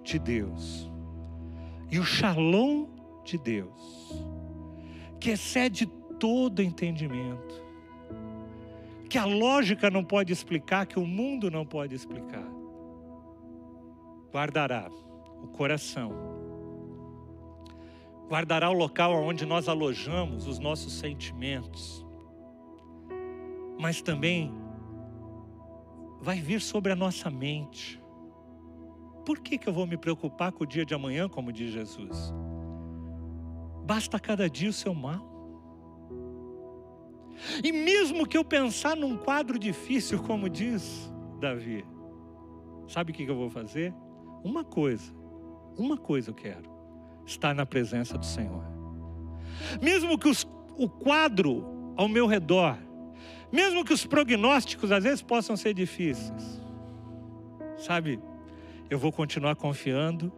de Deus. E o shalom de Deus, que excede todo entendimento, que a lógica não pode explicar, que o mundo não pode explicar, guardará o coração, guardará o local onde nós alojamos os nossos sentimentos, mas também vai vir sobre a nossa mente por que, que eu vou me preocupar com o dia de amanhã, como diz Jesus? Basta cada dia o seu mal. E mesmo que eu pensar num quadro difícil, como diz Davi, sabe o que eu vou fazer? Uma coisa, uma coisa eu quero: estar na presença do Senhor. Mesmo que os, o quadro ao meu redor, mesmo que os prognósticos às vezes possam ser difíceis, sabe, eu vou continuar confiando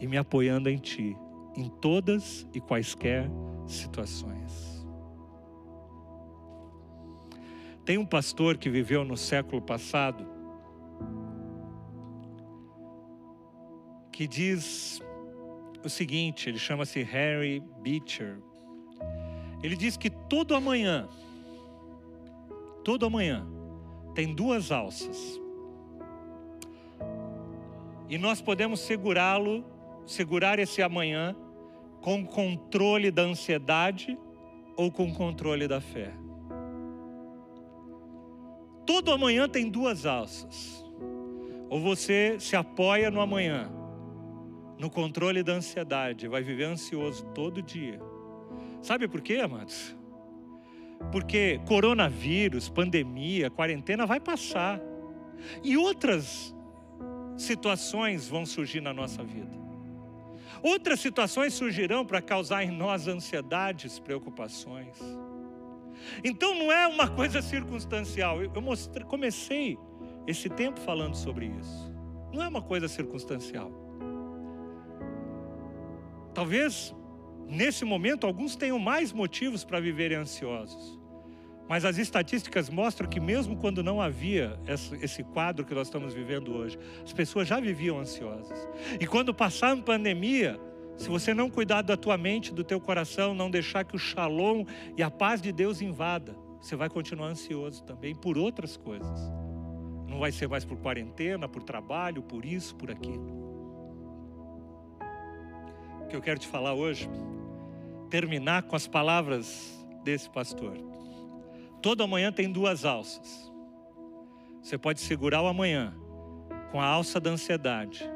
e me apoiando em Ti, em todas e quaisquer situações. Tem um pastor que viveu no século passado que diz o seguinte: ele chama-se Harry Beecher. Ele diz que todo amanhã, todo amanhã, tem duas alças e nós podemos segurá-lo, segurar esse amanhã com controle da ansiedade ou com controle da fé. Todo amanhã tem duas alças. Ou você se apoia no amanhã, no controle da ansiedade, vai viver ansioso todo dia. Sabe por quê, amados? Porque coronavírus, pandemia, quarentena vai passar. E outras situações vão surgir na nossa vida. Outras situações surgirão para causar em nós ansiedades, preocupações. Então não é uma coisa circunstancial. Eu mostrei, comecei esse tempo falando sobre isso. Não é uma coisa circunstancial. Talvez nesse momento alguns tenham mais motivos para viverem ansiosos. Mas as estatísticas mostram que, mesmo quando não havia esse quadro que nós estamos vivendo hoje, as pessoas já viviam ansiosas. E quando passar a pandemia, se você não cuidar da tua mente, do teu coração, não deixar que o shalom e a paz de Deus invada, você vai continuar ansioso também por outras coisas. Não vai ser mais por quarentena, por trabalho, por isso, por aquilo. O que eu quero te falar hoje, terminar com as palavras desse pastor. Todo amanhã tem duas alças. Você pode segurar o amanhã com a alça da ansiedade.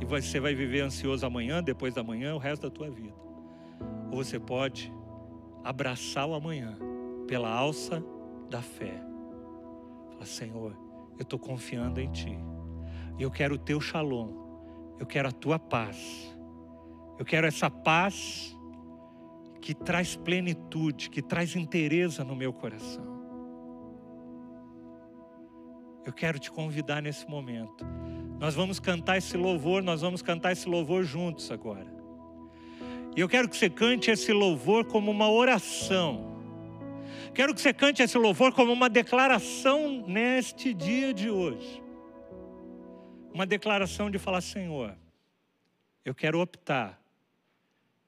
E você vai viver ansioso amanhã, depois da manhã, o resto da tua vida. Ou você pode abraçar o amanhã pela alça da fé. Fala, Senhor, eu estou confiando em Ti. E eu quero o Teu shalom. Eu quero a Tua paz. Eu quero essa paz que traz plenitude, que traz interesse no meu coração. Eu quero te convidar nesse momento. Nós vamos cantar esse louvor, nós vamos cantar esse louvor juntos agora. E eu quero que você cante esse louvor como uma oração. Quero que você cante esse louvor como uma declaração neste dia de hoje. Uma declaração de falar: Senhor, eu quero optar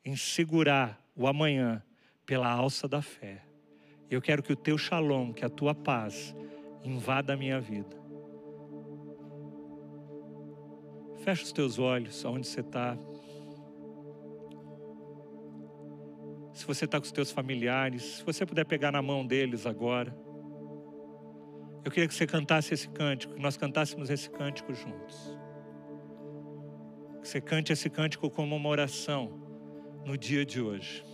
em segurar o amanhã pela alça da fé. Eu quero que o teu shalom, que a tua paz, invada a minha vida. Fecha os teus olhos aonde você está. Se você está com os teus familiares, se você puder pegar na mão deles agora. Eu queria que você cantasse esse cântico, que nós cantássemos esse cântico juntos. Que você cante esse cântico como uma oração no dia de hoje.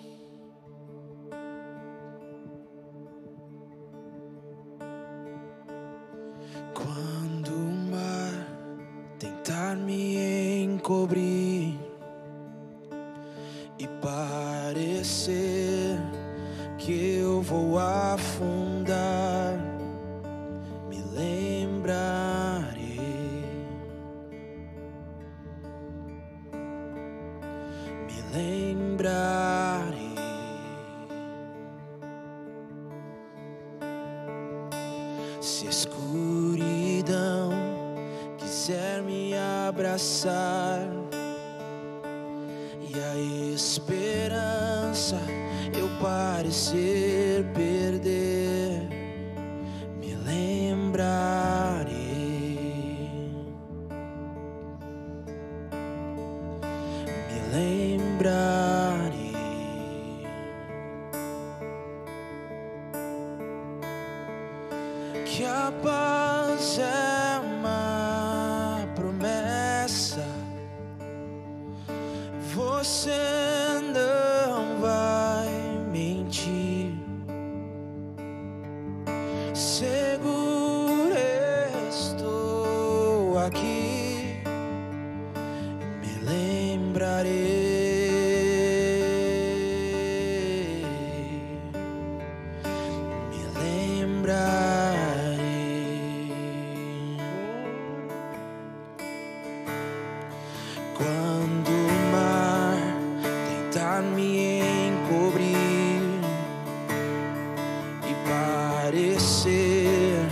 Parecer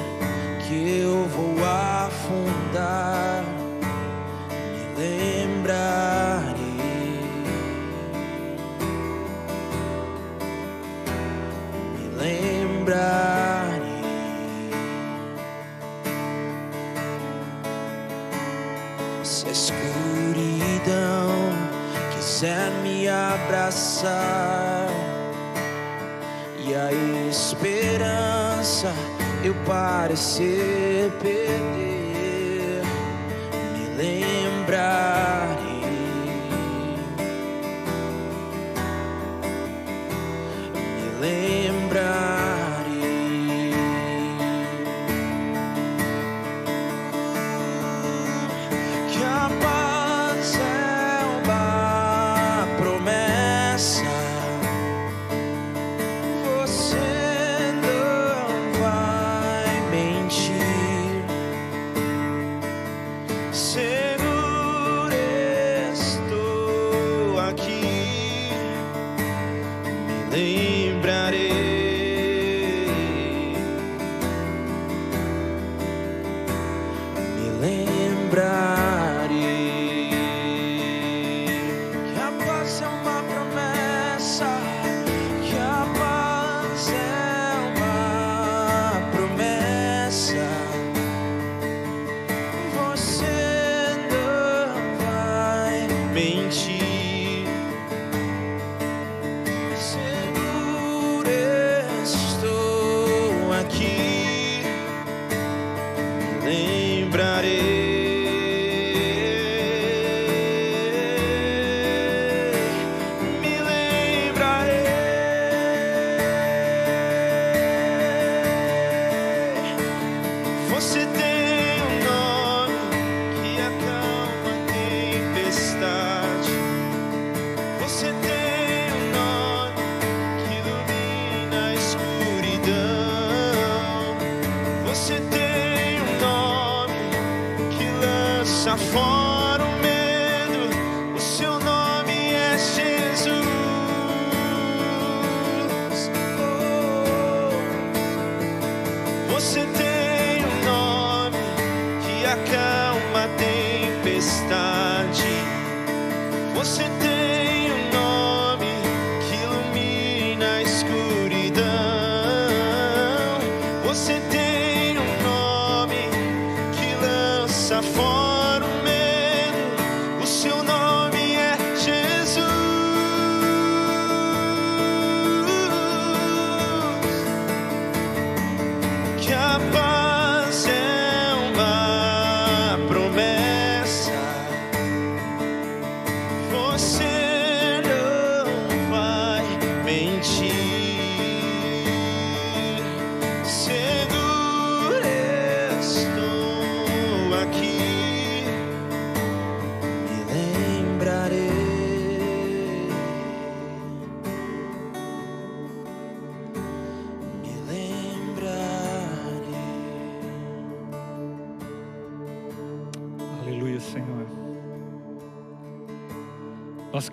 que eu vou afundar, me lembrarei. Me lembrarei. Se a escuridão abraçar parecer perder,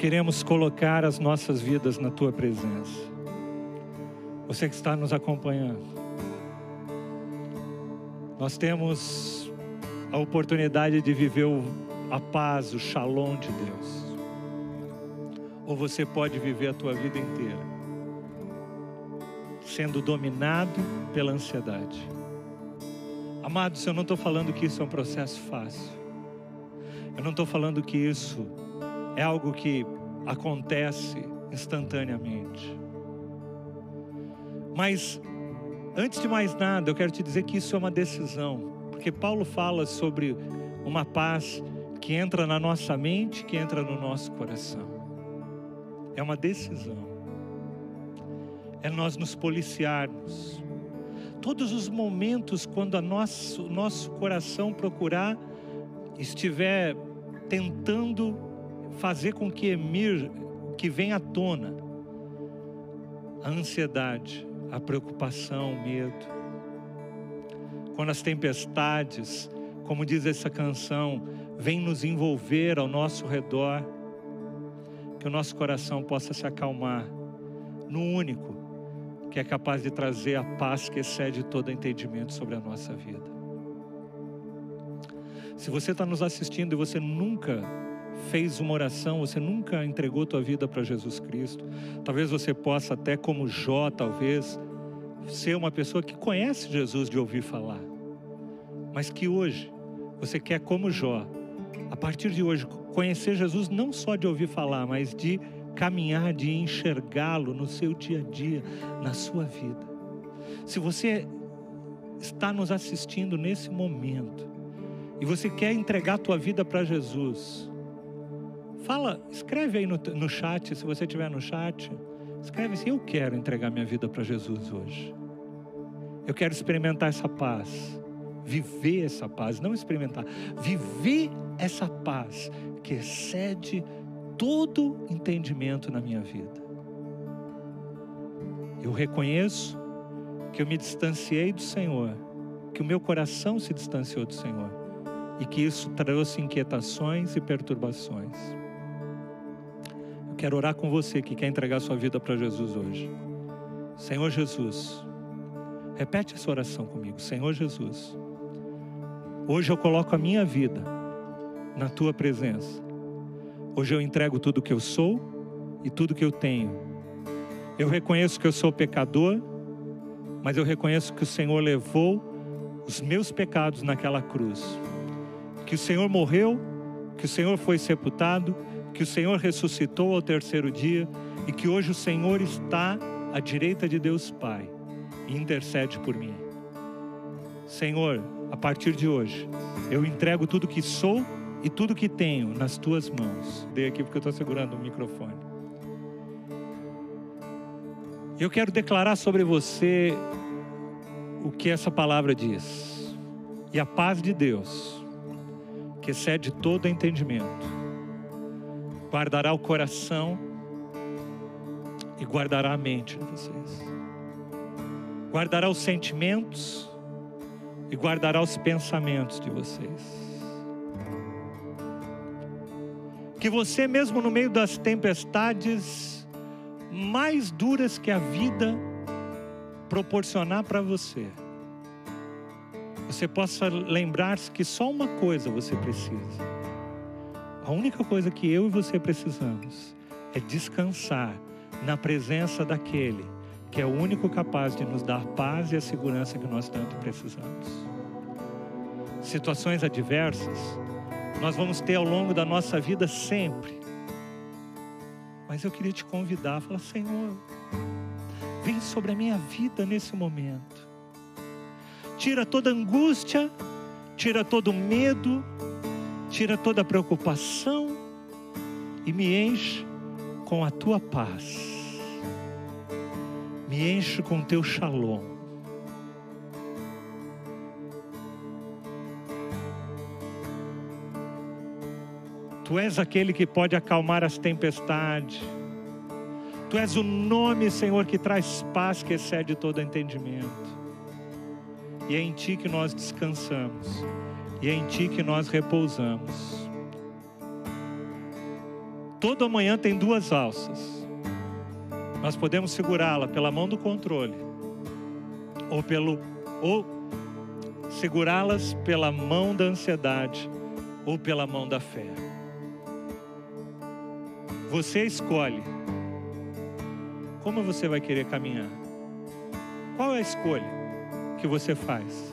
queremos colocar as nossas vidas na tua presença. Você que está nos acompanhando. Nós temos a oportunidade de viver a paz, o shalom de Deus. Ou você pode viver a tua vida inteira sendo dominado pela ansiedade. Amados, eu não estou falando que isso é um processo fácil. Eu não estou falando que isso é algo que acontece instantaneamente. Mas, antes de mais nada, eu quero te dizer que isso é uma decisão. Porque Paulo fala sobre uma paz que entra na nossa mente, que entra no nosso coração. É uma decisão. É nós nos policiarmos. Todos os momentos quando nosso, nosso coração procurar estiver tentando fazer com que emir, que venha à tona a ansiedade, a preocupação, o medo. Quando as tempestades, como diz essa canção, vêm nos envolver ao nosso redor, que o nosso coração possa se acalmar no único que é capaz de trazer a paz que excede todo entendimento sobre a nossa vida. Se você está nos assistindo e você nunca fez uma oração, você nunca entregou tua vida para Jesus Cristo, talvez você possa até como Jó, talvez ser uma pessoa que conhece Jesus de ouvir falar, mas que hoje você quer como Jó, a partir de hoje conhecer Jesus não só de ouvir falar, mas de caminhar, de enxergá-lo no seu dia a dia, na sua vida. Se você está nos assistindo nesse momento e você quer entregar a tua vida para Jesus, fala, escreve aí no, no chat, se você estiver no chat, escreve assim: Eu quero entregar minha vida para Jesus hoje. Eu quero experimentar essa paz, viver essa paz, não experimentar, viver essa paz que excede todo entendimento na minha vida. Eu reconheço que eu me distanciei do Senhor, que o meu coração se distanciou do Senhor e que isso trouxe inquietações e perturbações. Quero orar com você que quer entregar sua vida para Jesus hoje. Senhor Jesus, repete essa oração comigo. Senhor Jesus, hoje eu coloco a minha vida na tua presença. Hoje eu entrego tudo o que eu sou e tudo que eu tenho. Eu reconheço que eu sou pecador mas eu reconheço que o Senhor levou os meus pecados naquela cruz. Que o Senhor morreu, que o Senhor foi sepultado, que o Senhor ressuscitou ao terceiro dia e que hoje o Senhor está à direita de Deus Pai e intercede por mim. Senhor, a partir de hoje, eu entrego tudo que sou e tudo que tenho nas tuas mãos. Dei aqui porque eu estou segurando o microfone. Eu quero declarar sobre você o que essa palavra diz. E a paz de Deus, que excede todo entendimento, guardará o coração e guardará a mente de vocês. Guardará os sentimentos e guardará os pensamentos de vocês. Que você, mesmo no meio das tempestades, mais duras que a vida proporcionar para você, você possa lembrar-se que só uma coisa você precisa. A única coisa que eu e você precisamos é descansar na presença daquele que é o único capaz de nos dar paz e a segurança que nós tanto precisamos. Situações adversas nós vamos ter ao longo da nossa vida sempre. Mas eu queria te convidar, falar, Senhor, vem sobre a minha vida nesse momento. Tira toda angústia, tira todo medo, tira toda preocupação e me enche com a tua paz. Me enche com teu shalom. Tu és aquele que pode acalmar as tempestades. Tu és o nome, Senhor, que traz paz que excede todo entendimento. E é em Ti que nós descansamos. E é em Ti que nós repousamos. Toda manhã tem duas alças. Nós podemos segurá-la pela mão do controle ou pelo ou segurá-las pela mão da ansiedade ou pela mão da fé. Você escolhe como você vai querer caminhar. Qual é a escolha que você faz?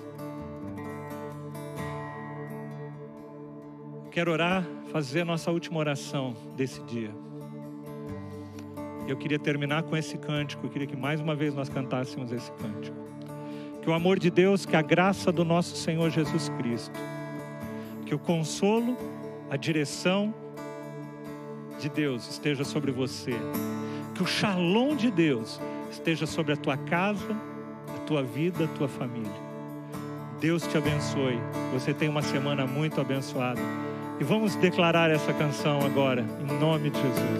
Quero orar, fazer a nossa última oração desse dia. Eu queria terminar com esse cântico, eu queria que mais uma vez nós cantássemos esse cântico. Que o amor de Deus, que a graça do nosso Senhor Jesus Cristo, que o consolo, a direção, de Deus esteja sobre você. Que o shalom de Deus esteja sobre a tua casa, a tua vida, a tua família. Deus te abençoe. Você tem uma semana muito abençoada. E vamos declarar essa canção agora, em nome de Jesus.